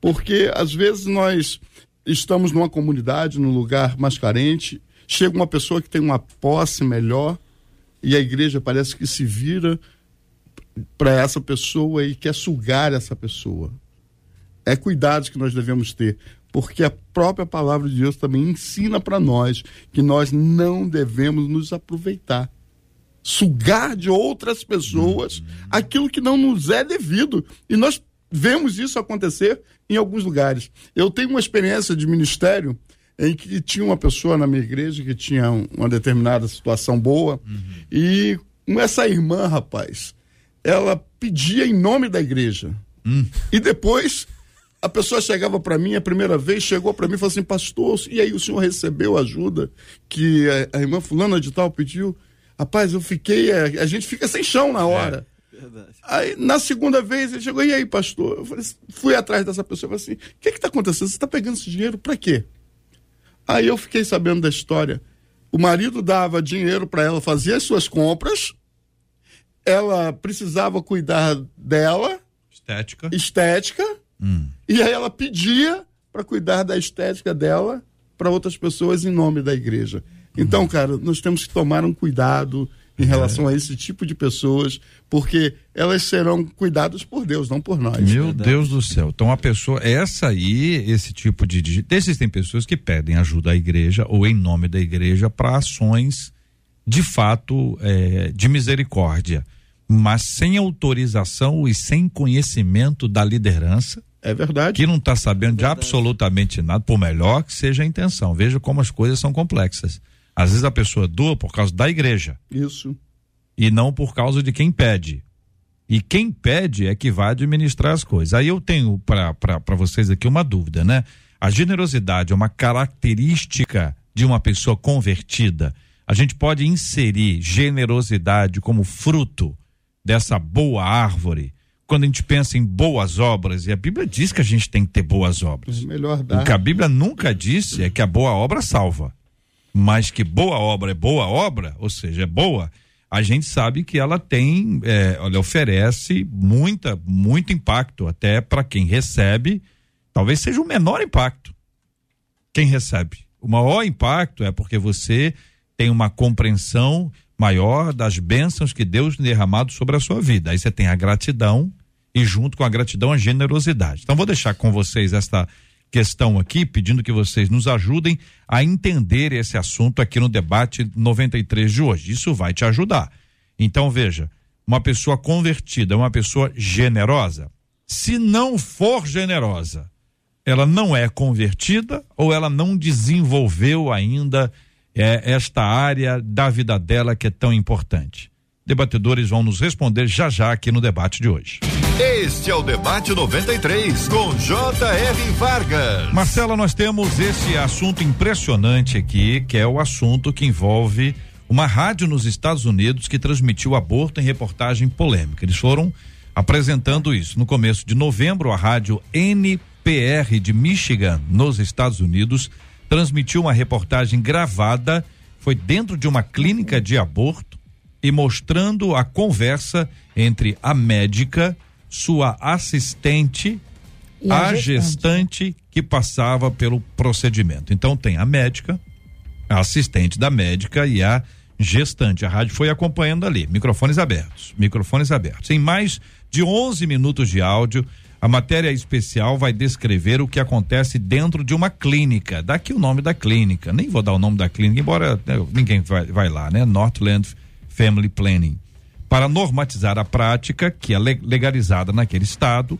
porque às vezes nós estamos numa comunidade, num lugar mais carente, chega uma pessoa que tem uma posse melhor e a igreja parece que se vira para essa pessoa e quer sugar essa pessoa. É cuidados que nós devemos ter, porque a própria palavra de Deus também ensina para nós que nós não devemos nos aproveitar. Sugar de outras pessoas aquilo que não nos é devido. E nós vemos isso acontecer em alguns lugares. Eu tenho uma experiência de ministério em que tinha uma pessoa na minha igreja que tinha um- uma determinada situação boa e essa irmã, rapaz, ela pedia em nome da igreja. E depois a pessoa chegava para mim a primeira vez, chegou para mim e falou assim: Pastor, e aí o senhor recebeu a ajuda que a, a irmã Fulana de Tal pediu? Rapaz, eu fiquei. A, a gente fica sem chão na hora. Aí, na segunda vez, ele chegou, e aí, pastor? Eu falei, fui atrás dessa pessoa e falei assim: o que está acontecendo? Você está pegando esse dinheiro para quê? Aí eu fiquei sabendo da história. O marido dava dinheiro para ela fazer as suas compras, ela precisava cuidar dela, Estética. estética, e aí ela pedia para cuidar da estética dela para outras pessoas em nome da igreja. Então, cara, nós temos que tomar um cuidado em relação a esse tipo de pessoas, porque elas serão cuidadas por Deus, não por nós. Meu Deus do céu. Então a pessoa, essa aí, esse tipo de, existem pessoas que pedem ajuda à igreja ou em nome da igreja para ações de fato eh, de misericórdia, mas sem autorização e sem conhecimento da liderança, É verdade. que não está sabendo de absolutamente nada, por melhor que seja a intenção. Veja como as coisas são complexas. Às vezes a pessoa doa por causa da igreja Isso. e não por causa de quem pede. E quem pede é que vai administrar as coisas. Aí eu tenho para vocês aqui uma dúvida, né? A generosidade é uma característica de uma pessoa convertida. A gente pode inserir generosidade como fruto dessa boa árvore quando a gente pensa em boas obras, e a Bíblia diz que a gente tem que ter boas obras. É melhor O dar. que a Bíblia nunca disse é que a boa obra salva. Mas que boa obra é boa obra, ou seja, é boa, a gente sabe que ela tem, é, olha, oferece muita, muito impacto, até para quem recebe, talvez seja o menor impacto. Quem recebe. O maior impacto é porque você tem uma compreensão maior das bênçãos que Deus derramado sobre a sua vida. Aí você tem a gratidão e junto com a gratidão a generosidade. Então vou deixar com vocês esta questão aqui, pedindo que vocês nos ajudem a entender esse assunto aqui no debate 93 de hoje. Isso vai te ajudar. Então veja, uma pessoa convertida, uma pessoa generosa, se não for generosa, ela não é convertida ou ela não desenvolveu ainda é, esta área da vida dela que é tão importante. Debatedores vão nos responder já já aqui no debate de hoje. Este é o Debate 93, com J.R. Vargas. Marcela, nós temos esse assunto impressionante aqui, que é o assunto que envolve uma rádio nos Estados Unidos que transmitiu aborto em reportagem polêmica. Eles foram apresentando isso. No começo de novembro, a rádio NPR de Michigan, nos Estados Unidos, transmitiu uma reportagem gravada, foi dentro de uma clínica de aborto e mostrando a conversa entre a médica, sua assistente, E a a gestante. gestante que passava pelo procedimento. Então tem a médica, a assistente da médica e a gestante. A rádio foi acompanhando ali, microfones abertos, microfones abertos. Em mais de 11 minutos de áudio, a matéria especial vai descrever o que acontece dentro de uma clínica. Daqui o nome da clínica. Nem vou dar o nome da clínica, embora né, ninguém vai, vai lá, né? Northland Family Planning. Para normatizar a prática, que é le- legalizada naquele estado,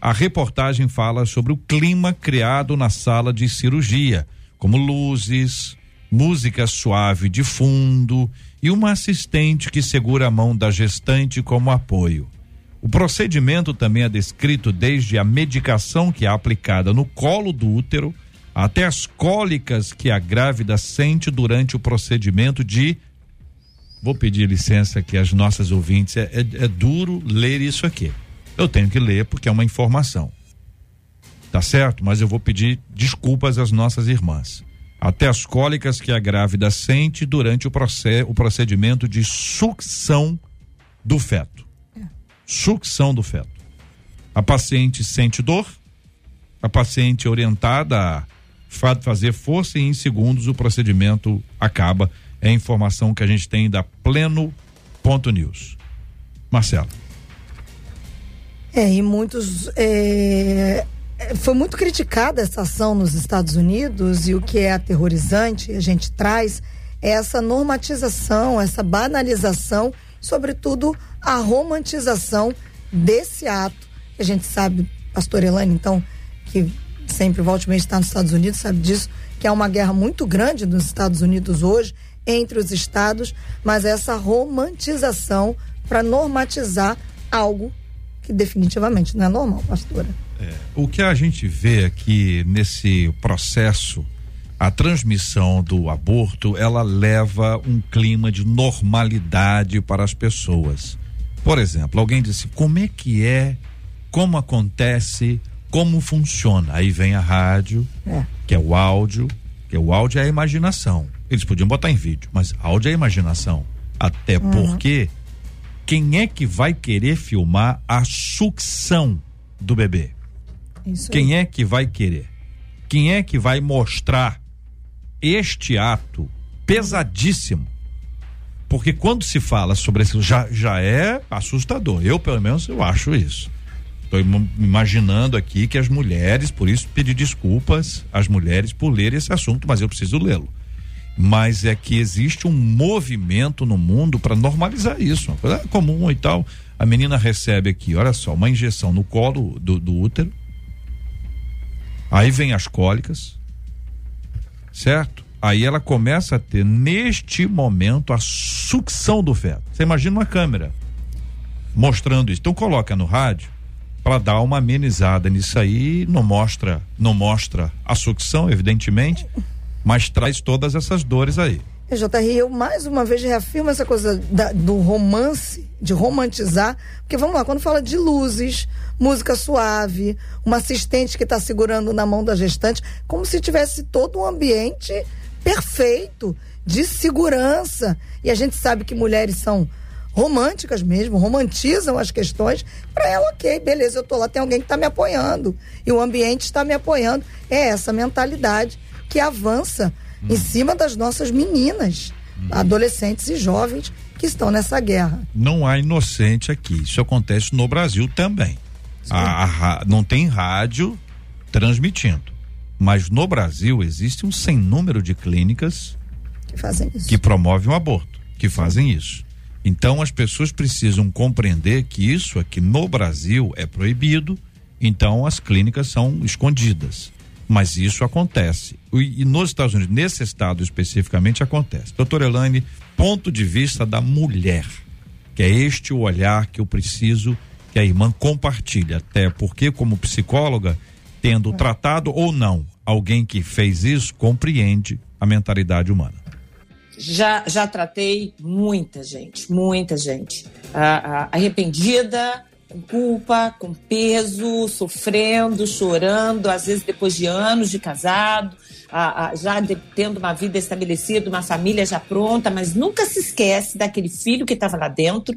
a reportagem fala sobre o clima criado na sala de cirurgia, como luzes, música suave de fundo e uma assistente que segura a mão da gestante como apoio. O procedimento também é descrito desde a medicação que é aplicada no colo do útero até as cólicas que a grávida sente durante o procedimento de. Vou pedir licença aqui às nossas ouvintes, é, é- é duro ler isso aqui. Eu tenho que ler porque é uma informação. Tá certo? Mas eu vou pedir desculpas às nossas irmãs. Até as cólicas que a grávida sente durante o, proce- o procedimento de sucção do feto. Sucção do feto. A paciente sente dor, a paciente é orientada a fa- fazer força e em segundos o procedimento acaba. É a informação que a gente tem da Pleno.news. Marcelo. É, e muitos. é, foi muito criticada essa ação nos Estados Unidos e o que é aterrorizante, a gente traz é essa normatização, essa banalização, sobretudo a romantização desse ato. A gente sabe, pastor Elane, então, que sempre volta e meia está nos Estados Unidos, sabe disso, que é uma guerra muito grande nos Estados Unidos hoje, entre os estados, mas essa romantização para normatizar algo que definitivamente não é normal, pastora. O que a gente vê aqui nesse processo, a transmissão do aborto, ela leva um clima de normalidade para as pessoas. Por exemplo, alguém disse: como é que é, como acontece, como funciona? Aí vem a rádio, É. que é o áudio, que o áudio é a imaginação. Eles podiam botar em vídeo, mas áudio é a imaginação. Até porque quem é que vai querer filmar a sucção do bebê? Isso aí. Quem é que vai querer? Quem é que vai mostrar este ato pesadíssimo? Porque quando se fala sobre isso, já, já é assustador. Eu, pelo menos, eu acho isso. Estou imaginando aqui que as mulheres, por isso pedir desculpas às mulheres por ler esse assunto, mas eu preciso lê-lo. Mas é que existe um movimento no mundo para normalizar isso, uma coisa comum e tal. A menina recebe aqui, olha só, uma injeção no colo do, do útero. Aí vem as cólicas, certo? Aí ela começa a ter, neste momento, a sucção do feto. Você imagina uma câmera mostrando isso. Então coloca no rádio para dar uma amenizada nisso aí, não mostra, não mostra a sucção, evidentemente, mas traz todas essas dores aí. JR, eu mais uma vez reafirmo essa coisa da- do romance, de romantizar, porque vamos lá, quando fala de luzes, música suave, uma assistente que está segurando na mão da gestante, como se tivesse todo um ambiente perfeito, de segurança. E a gente sabe que mulheres são românticas mesmo, romantizam as questões. Para ela, ok, beleza, eu tô lá, tem alguém que está me apoiando. E o ambiente está me apoiando. É essa mentalidade que avança em cima das nossas meninas, adolescentes e jovens que estão nessa guerra. Não há inocente aqui. Isso acontece no Brasil também. A- a não tem rádio transmitindo. Mas no Brasil existe um sem número de clínicas Que fazem isso. que promovem o aborto, que fazem isso. Então as pessoas precisam compreender que isso aqui no Brasil é proibido, então as clínicas são escondidas. Mas isso acontece. E, nos Estados Unidos, nesse estado especificamente, acontece. Doutora Elaine, ponto de vista da mulher, que é este o olhar que eu preciso que a irmã compartilhe, até porque, como psicóloga, tendo tratado ou não alguém que fez isso, compreende a mentalidade humana. Já, já tratei muita gente, muita gente. Ah, ah, arrependida, com culpa, com peso, sofrendo, chorando, às vezes depois de anos de casado, já tendo uma vida estabelecida, uma família já pronta, mas nunca se esquece daquele filho que estava lá dentro.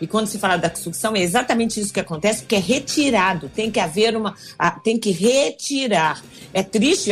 E quando se fala da sucção, é exatamente isso que acontece, porque é retirado, tem que haver uma. tem que retirar. É triste,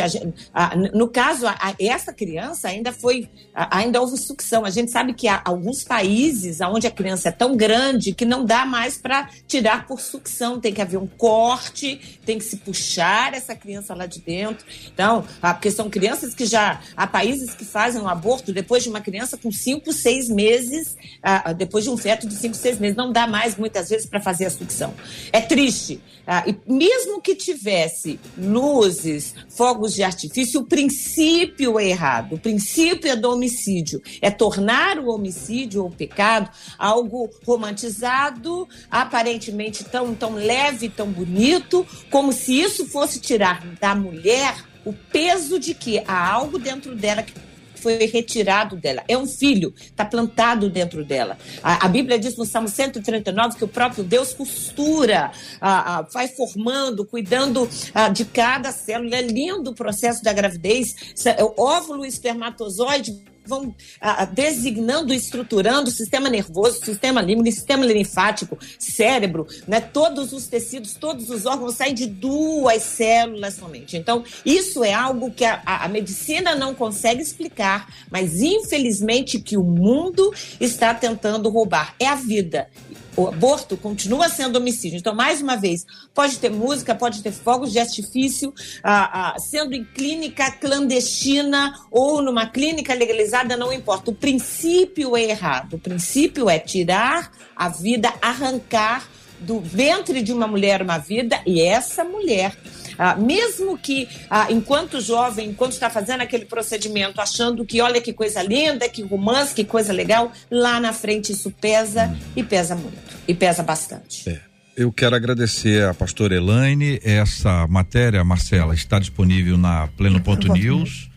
no caso, essa criança ainda foi. ainda houve sucção. A gente sabe que há alguns países onde a criança é tão grande que não dá mais para tirar por sucção, tem que haver um corte, tem que se puxar essa criança lá de dentro. Então, ah, porque são crianças que já. Há países que fazem um aborto depois de uma criança com 5, 6 meses, ah, depois de um feto de 5, 6 meses. Não dá mais, muitas vezes, para fazer a sucção. É triste. Ah, e mesmo que tivesse luzes, fogos de artifício, o princípio é errado. O princípio é do homicídio. É tornar o homicídio ou o pecado algo romantizado, aparentemente tão, tão leve, tão bonito, como se isso fosse tirar da mulher o peso de que há algo dentro dela que foi retirado dela. É um filho, está plantado dentro dela. A, a, Bíblia diz no Salmo 139 que o próprio Deus costura, a, a, vai formando, cuidando de cada célula. É lindo o processo da gravidez. É o óvulo e espermatozoide vão ah, designando, estruturando o sistema nervoso, sistema límbico, sistema linfático, cérebro, né? Todos os tecidos, todos os órgãos saem de duas células somente. Então, isso é algo que a, a medicina não consegue explicar, mas infelizmente que o mundo está tentando roubar. É a vida o aborto continua sendo homicídio. Então, mais uma vez, pode ter música, pode ter fogos de artifício, ah, ah, sendo em clínica clandestina ou numa clínica legalizada, não importa. O princípio é errado. O princípio é tirar a vida, arrancar do ventre de uma mulher uma vida e essa mulher ah, mesmo que ah, enquanto jovem, enquanto está fazendo aquele procedimento, achando que olha que coisa linda, que romance, que coisa legal, lá na frente isso pesa e pesa muito, e pesa bastante. É. Eu quero agradecer a pastora Elaine. Essa matéria, Marcela, está disponível na Pleno Ponto News.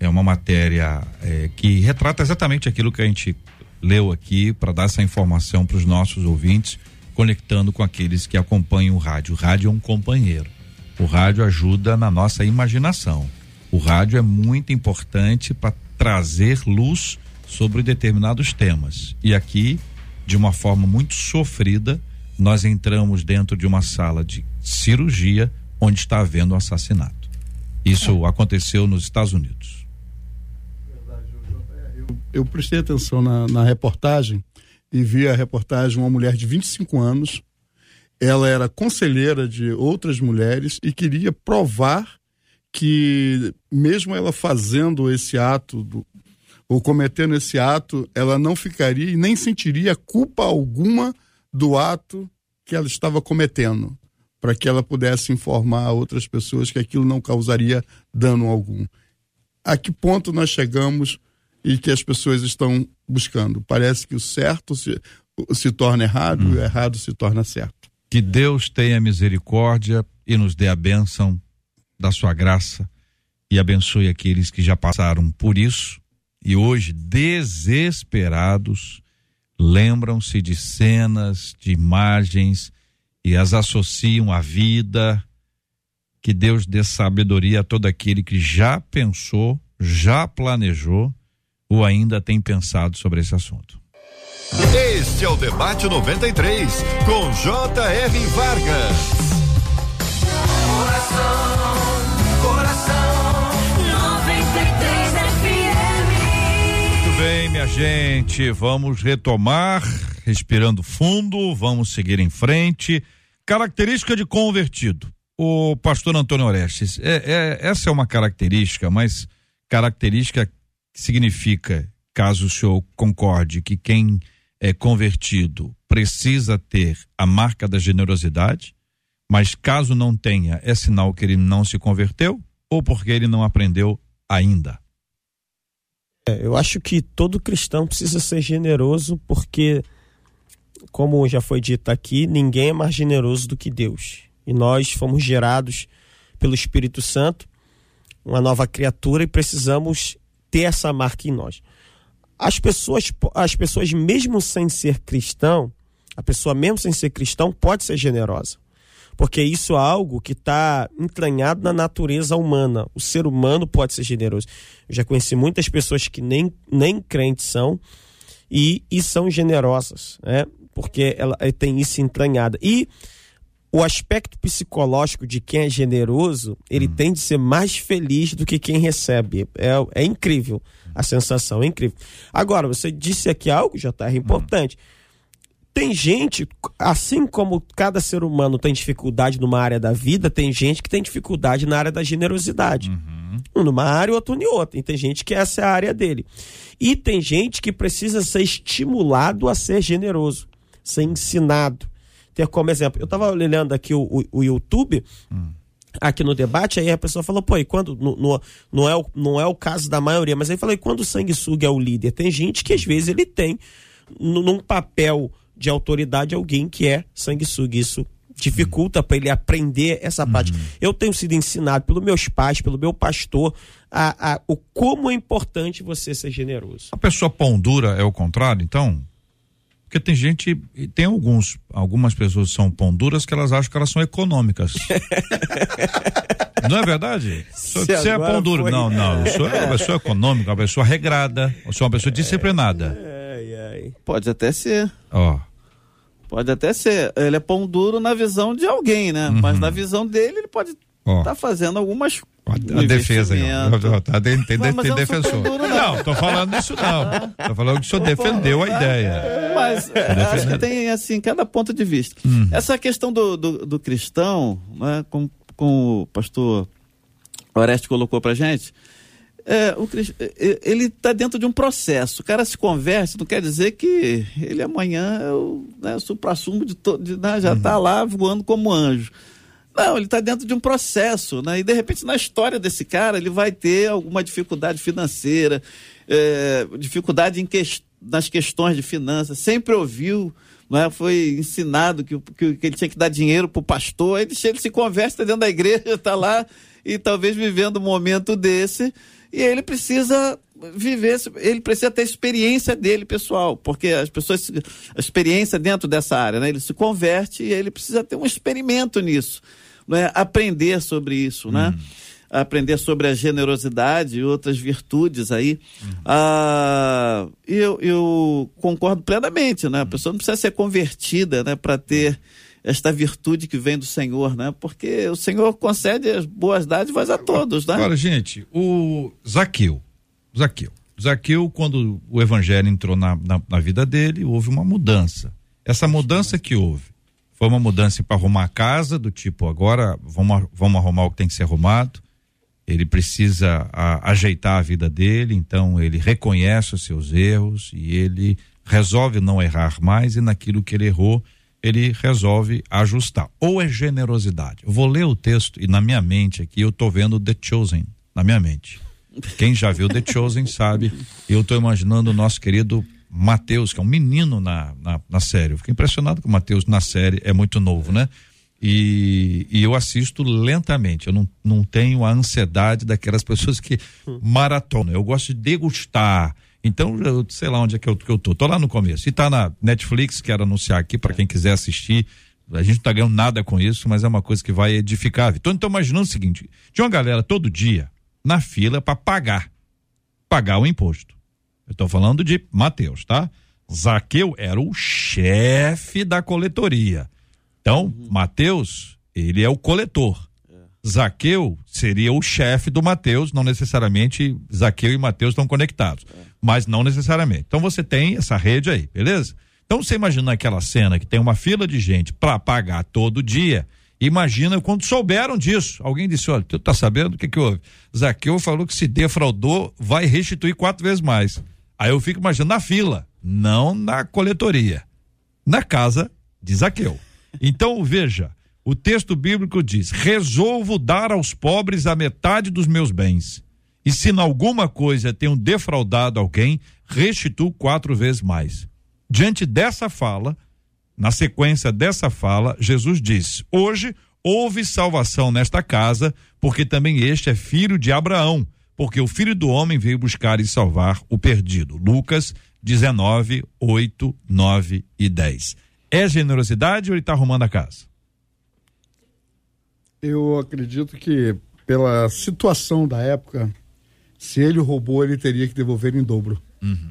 É uma matéria é, que retrata exatamente aquilo que a gente leu aqui para dar essa informação para os nossos ouvintes, conectando com aqueles que acompanham o rádio. O rádio é um companheiro. O rádio ajuda na nossa imaginação. O rádio é muito importante para trazer luz sobre determinados temas. E aqui, de uma forma muito sofrida, nós entramos dentro de uma sala de cirurgia onde está havendo um assassinato. Isso é. aconteceu nos Estados Unidos. Eu, eu prestei atenção na, na reportagem e vi a reportagem uma mulher de 25 anos ela era conselheira de outras mulheres e queria provar que, mesmo ela fazendo esse ato, do, ou cometendo esse ato, ela não ficaria e nem sentiria culpa alguma do ato que ela estava cometendo, para que ela pudesse informar outras pessoas que aquilo não causaria dano algum. A que ponto nós chegamos e que as pessoas estão buscando? Parece que o certo se, se torna errado hum. e o errado se torna certo. Que Deus tenha misericórdia e nos dê a bênção da sua graça e abençoe aqueles que já passaram por isso e hoje, desesperados, lembram-se de cenas, de imagens e as associam à vida. Que Deus dê sabedoria a todo aquele que já pensou, já planejou ou ainda tem pensado sobre esse assunto. Este é o Debate 93, com J.R. Vargas. Coração, coração, 93 FM. Muito bem, minha gente, vamos retomar, respirando fundo, vamos seguir em frente. Característica de convertido. O pastor Antônio Orestes, é, é, essa é uma característica, mas característica significa, caso o senhor concorde, que quem é convertido precisa ter a marca da generosidade, mas caso não tenha, é sinal que ele não se converteu ou porque ele não aprendeu ainda? É, eu acho que todo cristão precisa ser generoso porque, como já foi dito aqui, ninguém é mais generoso do que Deus. E nós fomos gerados pelo Espírito Santo, uma nova criatura, e precisamos ter essa marca em nós. As pessoas, as pessoas mesmo sem ser cristão, a pessoa mesmo sem ser cristão pode ser generosa. Porque isso é algo que está entranhado na natureza humana. O ser humano pode ser generoso. Eu já conheci muitas pessoas que nem, nem crentes são e, e são generosas, né? porque ela tem isso entranhado. E o aspecto psicológico de quem é generoso, ele hum. tem de ser mais feliz do que quem recebe. É, é incrível a sensação, é incrível. Agora, você disse aqui algo, já está importante. Hum. Tem gente, assim como cada ser humano tem dificuldade numa área da vida, tem gente que tem dificuldade na área da generosidade. Uhum. Um numa área, outro em outra. E tem gente que essa é a área dele. E tem gente que precisa ser estimulado a ser generoso, ser ensinado ter como exemplo. Eu estava olhando aqui o, o, o YouTube. Hum aqui no debate, aí a pessoa falou, pô, e quando, no, no, não, é o, não é o caso da maioria, mas aí falei, quando o sanguessuga é o líder? Tem gente que às vezes ele tem num papel de autoridade alguém que é sanguessuga, isso dificulta para ele aprender essa uhum. parte. Eu tenho sido ensinado pelos meus pais, pelo meu pastor, a, a, o como é importante você ser generoso. A pessoa pão dura é o contrário, então? Porque tem gente, tem alguns, algumas pessoas que são pão duras que elas acham que elas são econômicas. não é verdade? Se você é pão duro. Foi... Não, não. Eu sou uma pessoa econômica, uma pessoa regrada, eu sou uma pessoa disciplinada. Pode até ser. Ó. Pode até ser. Ele é pão duro na visão de alguém, né? Uhum. Mas na visão dele, ele pode estar tá fazendo algumas a defesa aí, tá, tem, tem, não, tem defensor. Duro, não, tô falando disso não. Tô falando que o senhor defendeu a ideia. Mas acho que tem assim, cada ponto de vista. Hum. Essa questão do, do, do cristão, né, com, com o pastor Oreste colocou pra gente, é, o, é, ele está dentro de um processo. O cara se converte, não quer dizer que ele amanhã é o, né, supra-sumo de, todo, né, já está uhum. lá voando como anjo. Não, ele está dentro de um processo, né? E de repente na história desse cara ele vai ter alguma dificuldade financeira, é, dificuldade que, nas questões de finanças. Sempre ouviu, né? Foi ensinado que, que, que ele tinha que dar dinheiro para o pastor. Ele, ele se conversa dentro da igreja, está lá e talvez vivendo um momento desse e ele precisa viver, ele precisa ter experiência dele pessoal, porque as pessoas, a experiência dentro dessa área, né? Ele se converte e ele precisa ter um experimento nisso né, aprender sobre isso, né? Hum. Aprender sobre a generosidade e outras virtudes aí. Ah, eu, eu concordo plenamente, né? A pessoa não precisa ser convertida, né? Para ter esta virtude que vem do Senhor, né? Porque o Senhor concede as boas dádivas a todos, né? Agora, gente, o Zaqueu, Zaqueu, Zaqueu, quando o evangelho entrou na, na, na vida dele, houve uma mudança. Essa mudança que houve foi uma mudança para arrumar a casa, do tipo, agora vamos, vamos arrumar o que tem que ser arrumado. Ele precisa a, ajeitar a vida dele, então ele reconhece os seus erros e ele resolve não errar mais e naquilo que ele errou, ele resolve ajustar. Ou é generosidade. Eu vou ler o texto e na minha mente aqui eu tô vendo The Chosen, na minha mente. Quem já viu The Chosen sabe, eu tô imaginando o nosso querido Matheus, que é um menino na, na, na série. Eu fiquei impressionado que o Matheus na série é muito novo, né? E, e, eu assisto lentamente. Eu não, não tenho a ansiedade daquelas pessoas que maratona. Eu gosto de degustar. Então, eu sei lá onde é que eu, que eu tô. Tô lá no começo. E tá na Netflix, quero anunciar aqui para quem quiser assistir. A gente não tá ganhando nada com isso, mas é uma coisa que vai edificar. Então, então imaginando o seguinte: tinha uma galera todo dia na fila para pagar. Pagar o imposto. Eu estou falando de Mateus, tá? Zaqueu era o chefe da coletoria. Então, uhum. Mateus, ele é o coletor. É. Zaqueu seria o chefe do Mateus, não necessariamente Zaqueu e Mateus estão conectados, é. mas não necessariamente. Então você tem essa rede aí, beleza? Então você imagina aquela cena que tem uma fila de gente para pagar todo dia. Imagina quando souberam disso. Alguém disse: Olha, tu tá sabendo o que, que houve? Zaqueu falou que se defraudou, vai restituir quatro vezes mais. Aí eu fico imaginando na fila, não na coletoria, na casa de Zaqueu. Então veja, o texto bíblico diz: resolvo dar aos pobres a metade dos meus bens. E se em alguma coisa tenho defraudado alguém, restituo quatro vezes mais. Diante dessa fala, na sequência dessa fala, Jesus diz: Hoje houve salvação nesta casa, porque também este é filho de Abraão porque o filho do homem veio buscar e salvar o perdido. Lucas 19, 8, 9 e 10. É generosidade ou ele está arrumando a casa? Eu acredito que, pela situação da época, se ele roubou, ele teria que devolver em dobro. Uhum.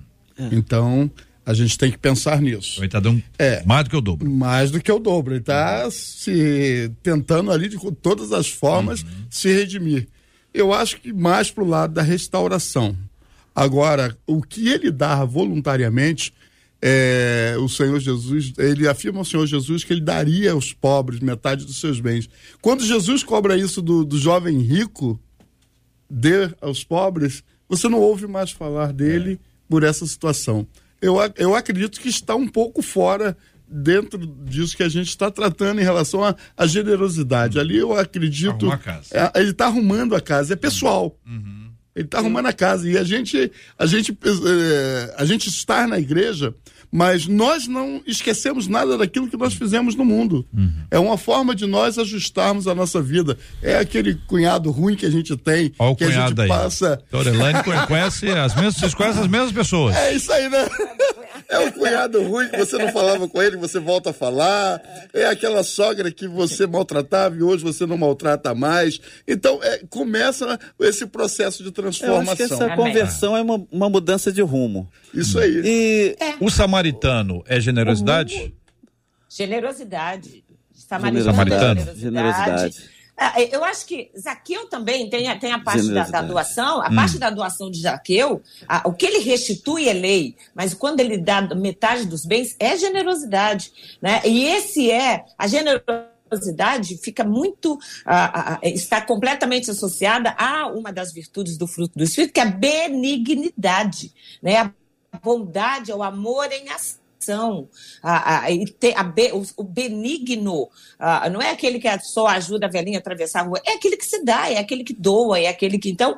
Então, a gente tem que pensar nisso. Ele está dando É. mais do que o dobro. Mais do que o dobro. Ele está se tentando ali de todas as formas se redimir. Eu acho que mais para o lado da restauração. Agora, o que ele dá voluntariamente, é, o Senhor Jesus, ele afirma ao Senhor Jesus que ele daria aos pobres metade dos seus bens. Quando Jesus cobra isso do, do jovem rico, dê aos pobres, você não ouve mais falar dele por essa situação. Eu, eu acredito que está um pouco fora dentro disso que a gente está tratando em relação à generosidade. Ali eu acredito. Arrumar a casa. É, ele está arrumando a casa, é pessoal. Ele está arrumando a casa. E a gente, a gente, eh, a gente está na igreja, mas nós não esquecemos nada daquilo que nós fizemos no mundo. É uma forma de nós ajustarmos a nossa vida. É aquele cunhado ruim que a gente tem, Olha o que a gente cunhado aí. passa. Torelane conhece as mesmas, vocês conhecem as mesmas pessoas. É isso aí, né? É o cunhado ruim que você não falava com ele, você volta a falar. É aquela sogra que você maltratava e hoje você não maltrata mais. Então, é, começa esse processo de Eu transformação. acho que essa Amém. conversão é uma, uma mudança de rumo. Isso aí. E O samaritano é generosidade? Generosidade. Samaritano. Generosidade. Ah, Eu acho que Zaqueu também tem, a- tem a parte da, da Generosidade. doação, a parte da doação de Zaqueu, a- o que ele restitui é lei, mas quando ele dá metade dos bens é generosidade. Né? E esse é a generosidade fica muito ah, ah, está completamente associada a uma das virtudes do fruto do espírito que é a benignidade né a bondade é o amor em ação a, a, a be- o, benigno ah, não é aquele que só ajuda a velhinha a atravessar a rua, é aquele que se dá, é aquele que doa, é aquele que. Então,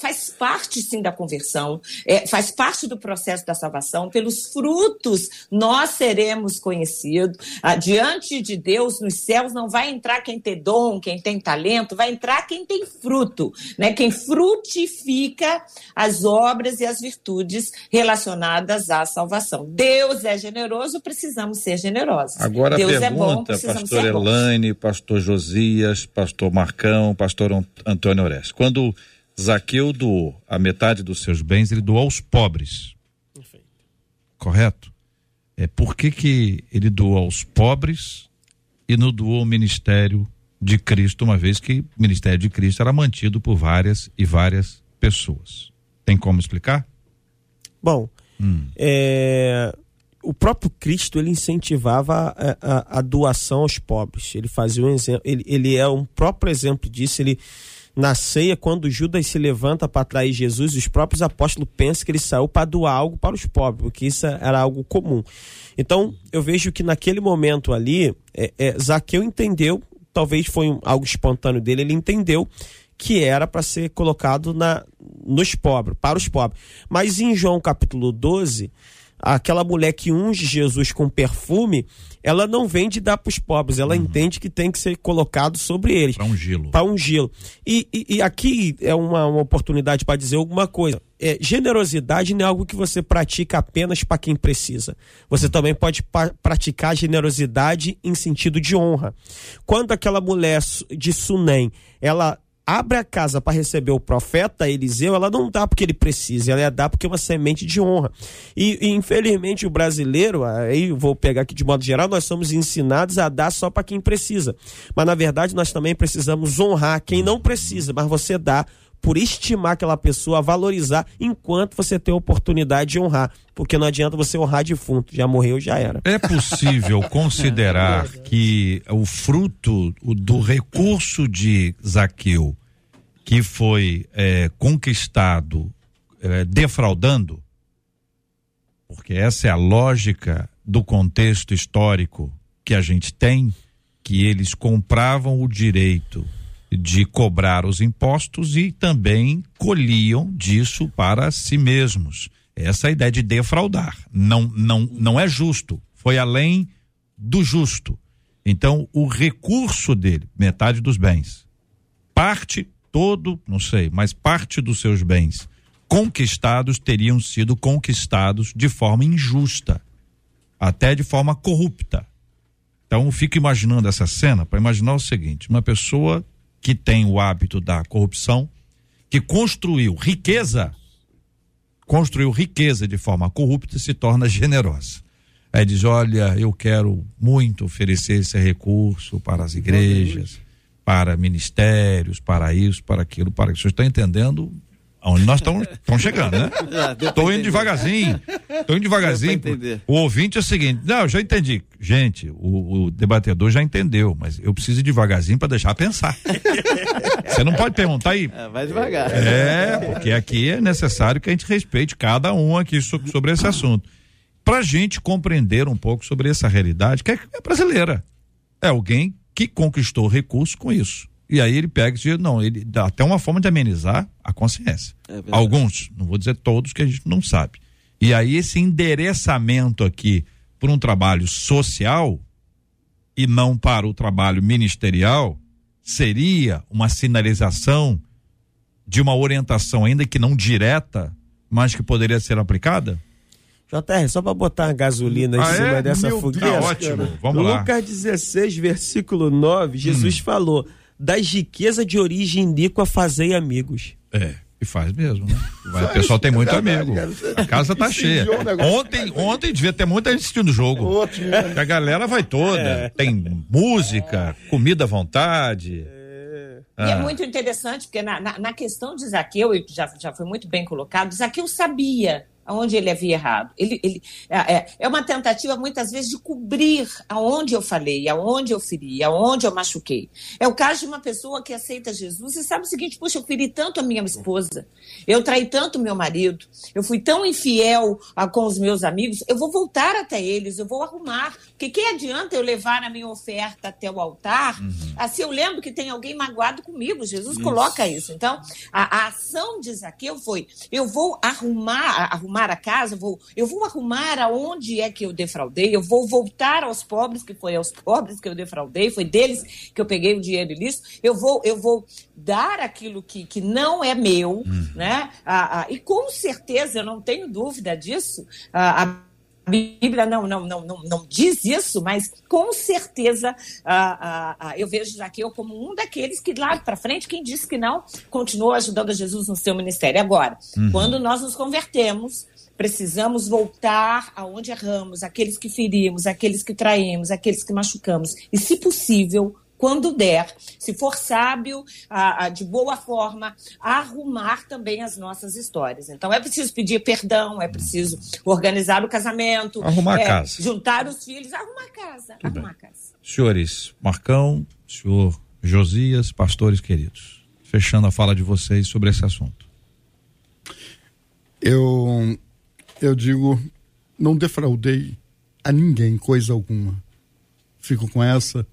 faz parte sim da conversão, é, faz parte do processo da salvação. Pelos frutos nós seremos conhecidos. Diante de Deus, nos céus, não vai entrar quem tem dom, quem tem talento, vai entrar quem tem fruto, né? quem frutifica as obras e as virtudes relacionadas à salvação. Deus é generoso, precisamos ser generosos. Agora Deus a é bom, pergunta, precisamos pastor. Elaine, pastor Josias, pastor Marcão, pastor Ant- Antônio Orestes. Quando Zaqueu doou a metade dos seus bens, ele doou aos pobres. Correto? É por que, que ele doou aos pobres e não doou ao ministério de Cristo, uma vez que o ministério de Cristo era mantido por várias e várias pessoas. Tem como explicar? Bom, é, o próprio Cristo ele incentivava a, a- a doação aos pobres. Ele fazia um exemplo, ele, ele é um próprio exemplo disso. Ele na ceia, quando Judas se levanta para atrair Jesus, os próprios apóstolos pensam que ele saiu para doar algo para os pobres, porque isso era algo comum. Então, eu vejo que naquele momento ali, é, é, Zaqueu entendeu, talvez foi algo espontâneo dele, ele entendeu que era para ser colocado na, nos pobres, para os pobres. Mas em João capítulo 12, aquela mulher que unge Jesus com perfume, ela não vem de dar para os pobres, ela entende que tem que ser colocado sobre eles Para ungí-lo. para ungí-lo. E, e, e aqui é uma, uma oportunidade para dizer alguma coisa. É, generosidade não é algo que você pratica apenas para quem precisa. Você também pode pa- praticar generosidade em sentido de honra. Quando aquela mulher de Sunem, ela abre a casa para receber o profeta Eliseu, ela não dá porque ele precisa, ela dá porque é uma semente de honra. E, e, infelizmente o brasileiro, aí vou pegar aqui de modo geral, nós somos ensinados a dar só para quem precisa. Mas na verdade nós também precisamos honrar quem não precisa, mas você dá por estimar aquela pessoa, valorizar enquanto você tem a oportunidade de honrar. Porque não adianta você honrar defunto, já morreu, já era. É possível considerar que o fruto do recurso de Zaqueu, que foi eh, conquistado eh, defraudando, porque essa é a lógica do contexto histórico que a gente tem, que eles compravam o direito de cobrar os impostos e também colhiam disso para si mesmos. Essa é ideia de defraudar. Não, não, não é justo. Foi além do justo. Então, o recurso dele, metade dos bens, parte todo, não sei, mas parte dos seus bens conquistados teriam sido conquistados de forma injusta, até de forma corrupta. Então, eu fico imaginando essa cena para imaginar o seguinte: uma pessoa que tem o hábito da corrupção, que construiu riqueza, construiu riqueza de forma corrupta, se torna generosa. Aí diz: Olha, eu quero muito oferecer esse recurso para as igrejas, para ministérios, para isso, para aquilo, para isso. Vocês estão entendendo aonde nós estamos chegando, né? Estou indo devagarzinho. Estou indo devagarzinho. O ouvinte é o seguinte: não, eu já entendi. Gente, o, o debatedor já entendeu, mas eu preciso ir devagarzinho para deixar pensar. Você não pode perguntar aí. É, vai devagar. É, porque aqui é necessário que a gente respeite cada um aqui sobre esse assunto. Para a gente compreender um pouco sobre essa realidade, que é, é brasileira. É alguém que conquistou recursos com isso. E aí ele pega e diz, não, ele dá até uma forma de amenizar a consciência. É Alguns, não vou dizer todos, que a gente não sabe. E aí esse endereçamento aqui por um trabalho social e não para o trabalho ministerial seria uma sinalização de uma orientação ainda que não direta, mas que poderia ser aplicada? JR, só para botar a gasolina ah, em cima é? dessa Meu fogueira. Deus, tá ótimo, vamos lá. Lucas 16, versículo 9, Jesus hum. falou: das riquezas de origem iníqua fazei amigos. É. E faz mesmo, né? Vai, o pessoal tem muito amigo. A casa tá cheia. Ontem, ontem devia ter muita gente assistindo o jogo. A galera vai toda. É. Tem música, comida à vontade. Ah. E é muito interessante, porque na, na, na questão de Zaqueu, já, já foi muito bem colocado, Zaqueu sabia aonde ele havia errado. Ele, ele, é, é, é uma tentativa, muitas vezes, de cobrir aonde eu falei, aonde eu feri, aonde eu machuquei. É o caso de uma pessoa que aceita Jesus e sabe o seguinte: puxa, eu feri tanto a minha esposa, eu traí tanto meu marido, eu fui tão infiel a, com os meus amigos, eu vou voltar até eles, eu vou arrumar. Porque que adianta eu levar a minha oferta até o altar? Uhum. Assim eu lembro que tem alguém magoado comigo. Jesus isso. coloca isso. Então, a, a ação de Zaqueu foi: eu vou arrumar, arrumar arrumar a casa, eu vou, eu vou arrumar aonde é que eu defraudei, eu vou voltar aos pobres, que foi aos pobres que eu defraudei, foi deles que eu peguei o dinheiro ilícito, eu vou, eu vou dar aquilo que, que não é meu, hum. né? Ah, ah, e com certeza, eu não tenho dúvida disso, ah, a Bíblia não, não, não, não, não diz isso, mas com certeza ah, ah, eu vejo Zaqueu como um daqueles que lá para frente, quem disse que não, continuou ajudando Jesus no seu ministério. Agora, uhum. quando nós nos convertemos, precisamos voltar aonde erramos, aqueles que ferimos, aqueles que traímos, aqueles que machucamos. E, se possível, quando der, se for sábio, a, a, de boa forma, arrumar também as nossas histórias. Então é preciso pedir perdão, é preciso organizar o casamento, arrumar é, a casa, juntar os filhos, arrumar a casa, Tudo arrumar bem. a casa. Senhores, Marcão, senhor Josias, pastores queridos, fechando a fala de vocês sobre esse assunto. Eu eu digo, não defraudei a ninguém coisa alguma. Fico com essa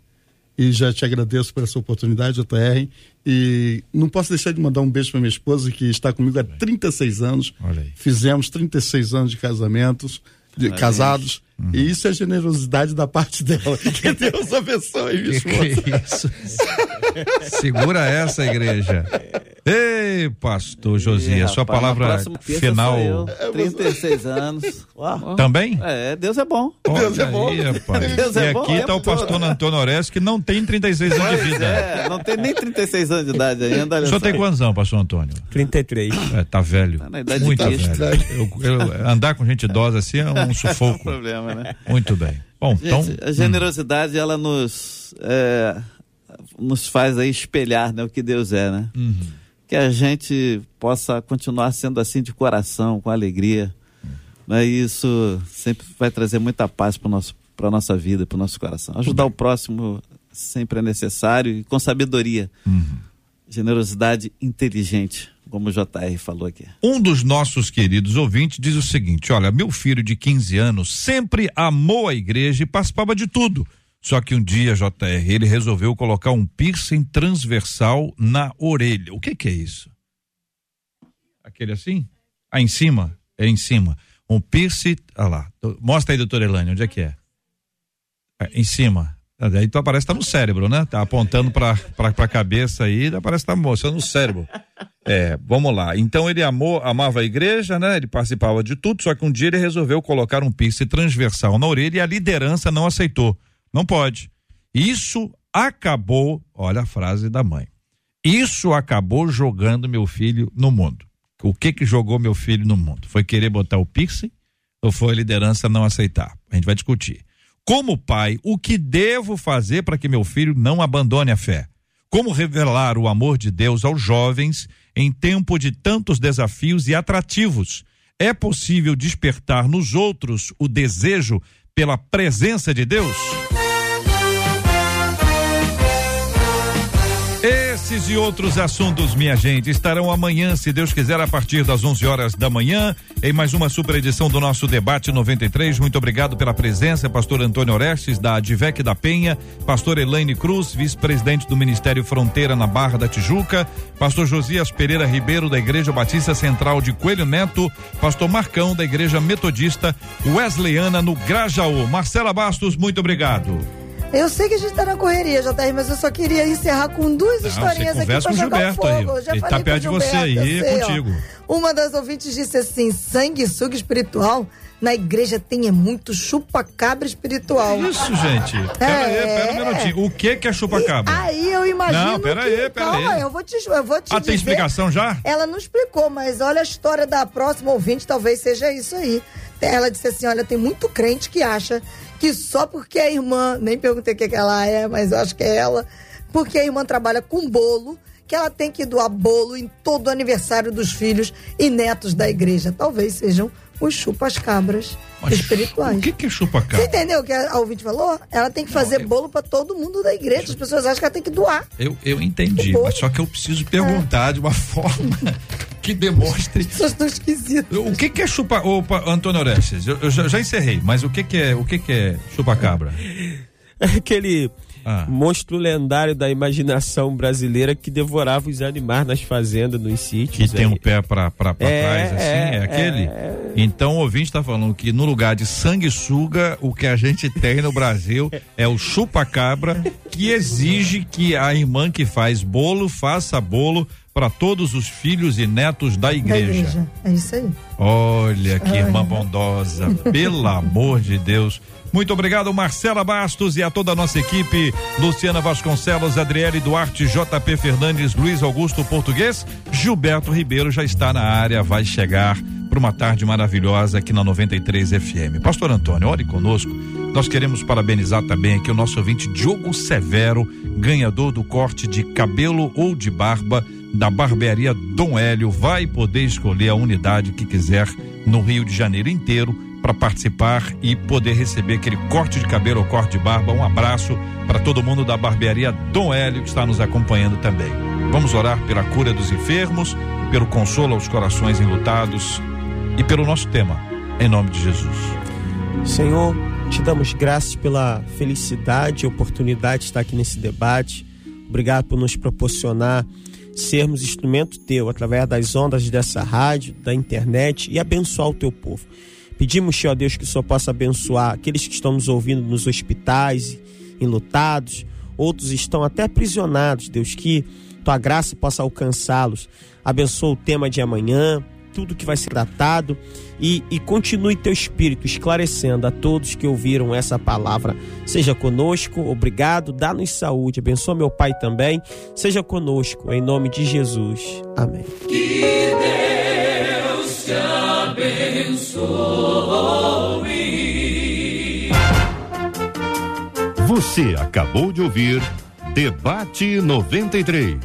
e já te agradeço por essa oportunidade, JR. E não posso deixar de mandar um beijo para minha esposa, que está comigo há 36 anos. Fizemos 36 anos de casamentos, de casados. Uhum. E isso é generosidade da parte dela. Que Deus abençoe, esposa. Que isso? Segura essa, igreja. Ei, pastor Josias, sua palavra final. Eu, 36 anos. Uau. Também? É, Deus é bom. Deus é bom. Aí, rapaz. Deus é e aqui está o pastor todo. Antônio Orestes, que não tem 36 anos de vida. É, não tem nem 36 anos de idade ainda. O senhor tem quantos anos, pastor Antônio? 33. É, tá velho. Tá na idade Muito velho. Eu, eu, andar com gente idosa assim é um sufoco. É um problema, né? Muito bem. Bom, gente, então. A generosidade, hum. ela nos. É, nos faz aí espelhar né, o que Deus é, né? Uhum. Que a gente possa continuar sendo assim de coração, com alegria. Né? E isso sempre vai trazer muita paz para nosso para nossa vida, para o nosso coração. Ajudar o próximo sempre é necessário e com sabedoria. Uhum. Generosidade inteligente, como o JR falou aqui. Um dos nossos queridos ouvintes diz o seguinte: olha, meu filho de 15 anos sempre amou a igreja e participava de tudo só que um dia, JR, ele resolveu colocar um piercing transversal na orelha. O que, que é isso? Aquele assim? Ah, em cima? É em cima. Um piercing. Ah lá. Mostra aí, doutora Elane, onde é que é? é em cima. Daí tu aparece tá no cérebro, né? Tá apontando pra, pra, pra cabeça aí, parece que tá mostrando no cérebro. É, vamos lá. Então ele amou, amava a igreja, né? Ele participava de tudo, só que um dia ele resolveu colocar um piercing transversal na orelha e a liderança não aceitou. Não pode. Isso acabou, olha a frase da mãe. Isso acabou jogando meu filho no mundo. O que que jogou meu filho no mundo? Foi querer botar o piercing ou foi a liderança não aceitar? A gente vai discutir. Como pai, o que devo fazer para que meu filho não abandone a fé? Como revelar o amor de Deus aos jovens em tempo de tantos desafios e atrativos? É possível despertar nos outros o desejo pela presença de Deus? Esses e outros assuntos, minha gente, estarão amanhã, se Deus quiser, a partir das 11 horas da manhã, em mais uma super edição do nosso Debate 93. Muito obrigado pela presença, pastor Antônio Orestes, da Advec da Penha, pastor Elaine Cruz, vice-presidente do Ministério Fronteira na Barra da Tijuca, pastor Josias Pereira Ribeiro, da Igreja Batista Central de Coelho Neto, pastor Marcão, da Igreja Metodista Wesleyana, no Grajaú. Marcela Bastos, muito obrigado. Eu sei que a gente tá na correria, JR, mas eu só queria encerrar com duas Não, historinhas aqui pra com o jogar Gilberto fogo. aí. Já Ele tá perto de você aí, é sei, ó. contigo. Uma das ouvintes disse assim: sanguessuga espiritual na igreja tem é muito chupa-cabra espiritual. Isso, gente. Pera aí, pera um minutinho. O que que é chupa-cabra? Aí eu imagino. Não, pera que, aí, pera calma, aí. eu vou te, eu vou te Ah, dizer. tem explicação já? Ela não explicou, mas olha a história da próxima ouvinte, talvez seja isso aí. Ela disse assim: olha, tem muito crente que acha que só porque a irmã, nem perguntei o que, que ela é, mas eu acho que é ela, porque a irmã trabalha com bolo, que ela tem que doar bolo em todo o aniversário dos filhos e netos da igreja. Talvez sejam os chupas-cabras espirituais. O que que é Você chupa-cabra? entendeu o que a ouvinte falou? Ela tem que fazer bolo pra todo mundo da igreja. As pessoas acham que ela tem que doar. Eu, eu entendi, mas só que eu preciso perguntar de uma forma que demonstre. Pessoas estão esquisitas. O que que é chupa... Opa, Antônio Orestes, eu, eu já, já encerrei, mas o que que é, o que que é chupa-cabra? Aquele Ah. monstro lendário da imaginação brasileira que devorava os animais nas fazendas, nos Que sítios. tem aí. um pé pra, pra, pra É, trás, assim, é, é, aquele? é. Então o ouvinte tá falando que no lugar de sanguessuga, o que a gente tem no Brasil é o chupa-cabra, que exige que a irmã que faz bolo faça bolo para todos os filhos e netos da Da igreja. igreja. É isso aí. Olha que Ai, irmã bondosa, pelo amor de Deus. Muito obrigado, Marcela Bastos e a toda a nossa equipe. Luciana Vasconcelos, Adriele Duarte, JP Fernandes, Luiz Augusto Português. Gilberto Ribeiro já está na área, vai chegar para uma tarde maravilhosa aqui na 93 FM. Pastor Antônio, ore conosco. Nós queremos parabenizar também aqui o nosso ouvinte Diogo Severo, ganhador do corte de cabelo ou de barba da barbearia Dom Hélio. Vai poder escolher a unidade que quiser no Rio de Janeiro inteiro para participar e poder receber aquele corte de cabelo ou corte de barba. Um abraço para todo mundo da barbearia Dom Hélio que está nos acompanhando também. Vamos orar pela cura dos enfermos, pelo consolo aos corações enlutados e pelo nosso tema, em nome de Jesus. Senhor, te damos graças pela felicidade e oportunidade de estar aqui nesse debate. Obrigado por nos proporcionar sermos instrumento teu através das ondas dessa rádio, da internet e abençoar o teu povo. Pedimos, Senhor Deus, que o Senhor possa abençoar aqueles que estão nos ouvindo nos hospitais, enlutados, outros estão até aprisionados, Deus, que tua graça possa alcançá-los. Abençoa o tema de amanhã, tudo que vai ser tratado e, e continue teu espírito esclarecendo a todos que ouviram essa palavra. Seja conosco, obrigado, dá-nos saúde, abençoa meu pai também. Seja conosco, em nome de Jesus. Amém. Você acabou de ouvir Debate 93.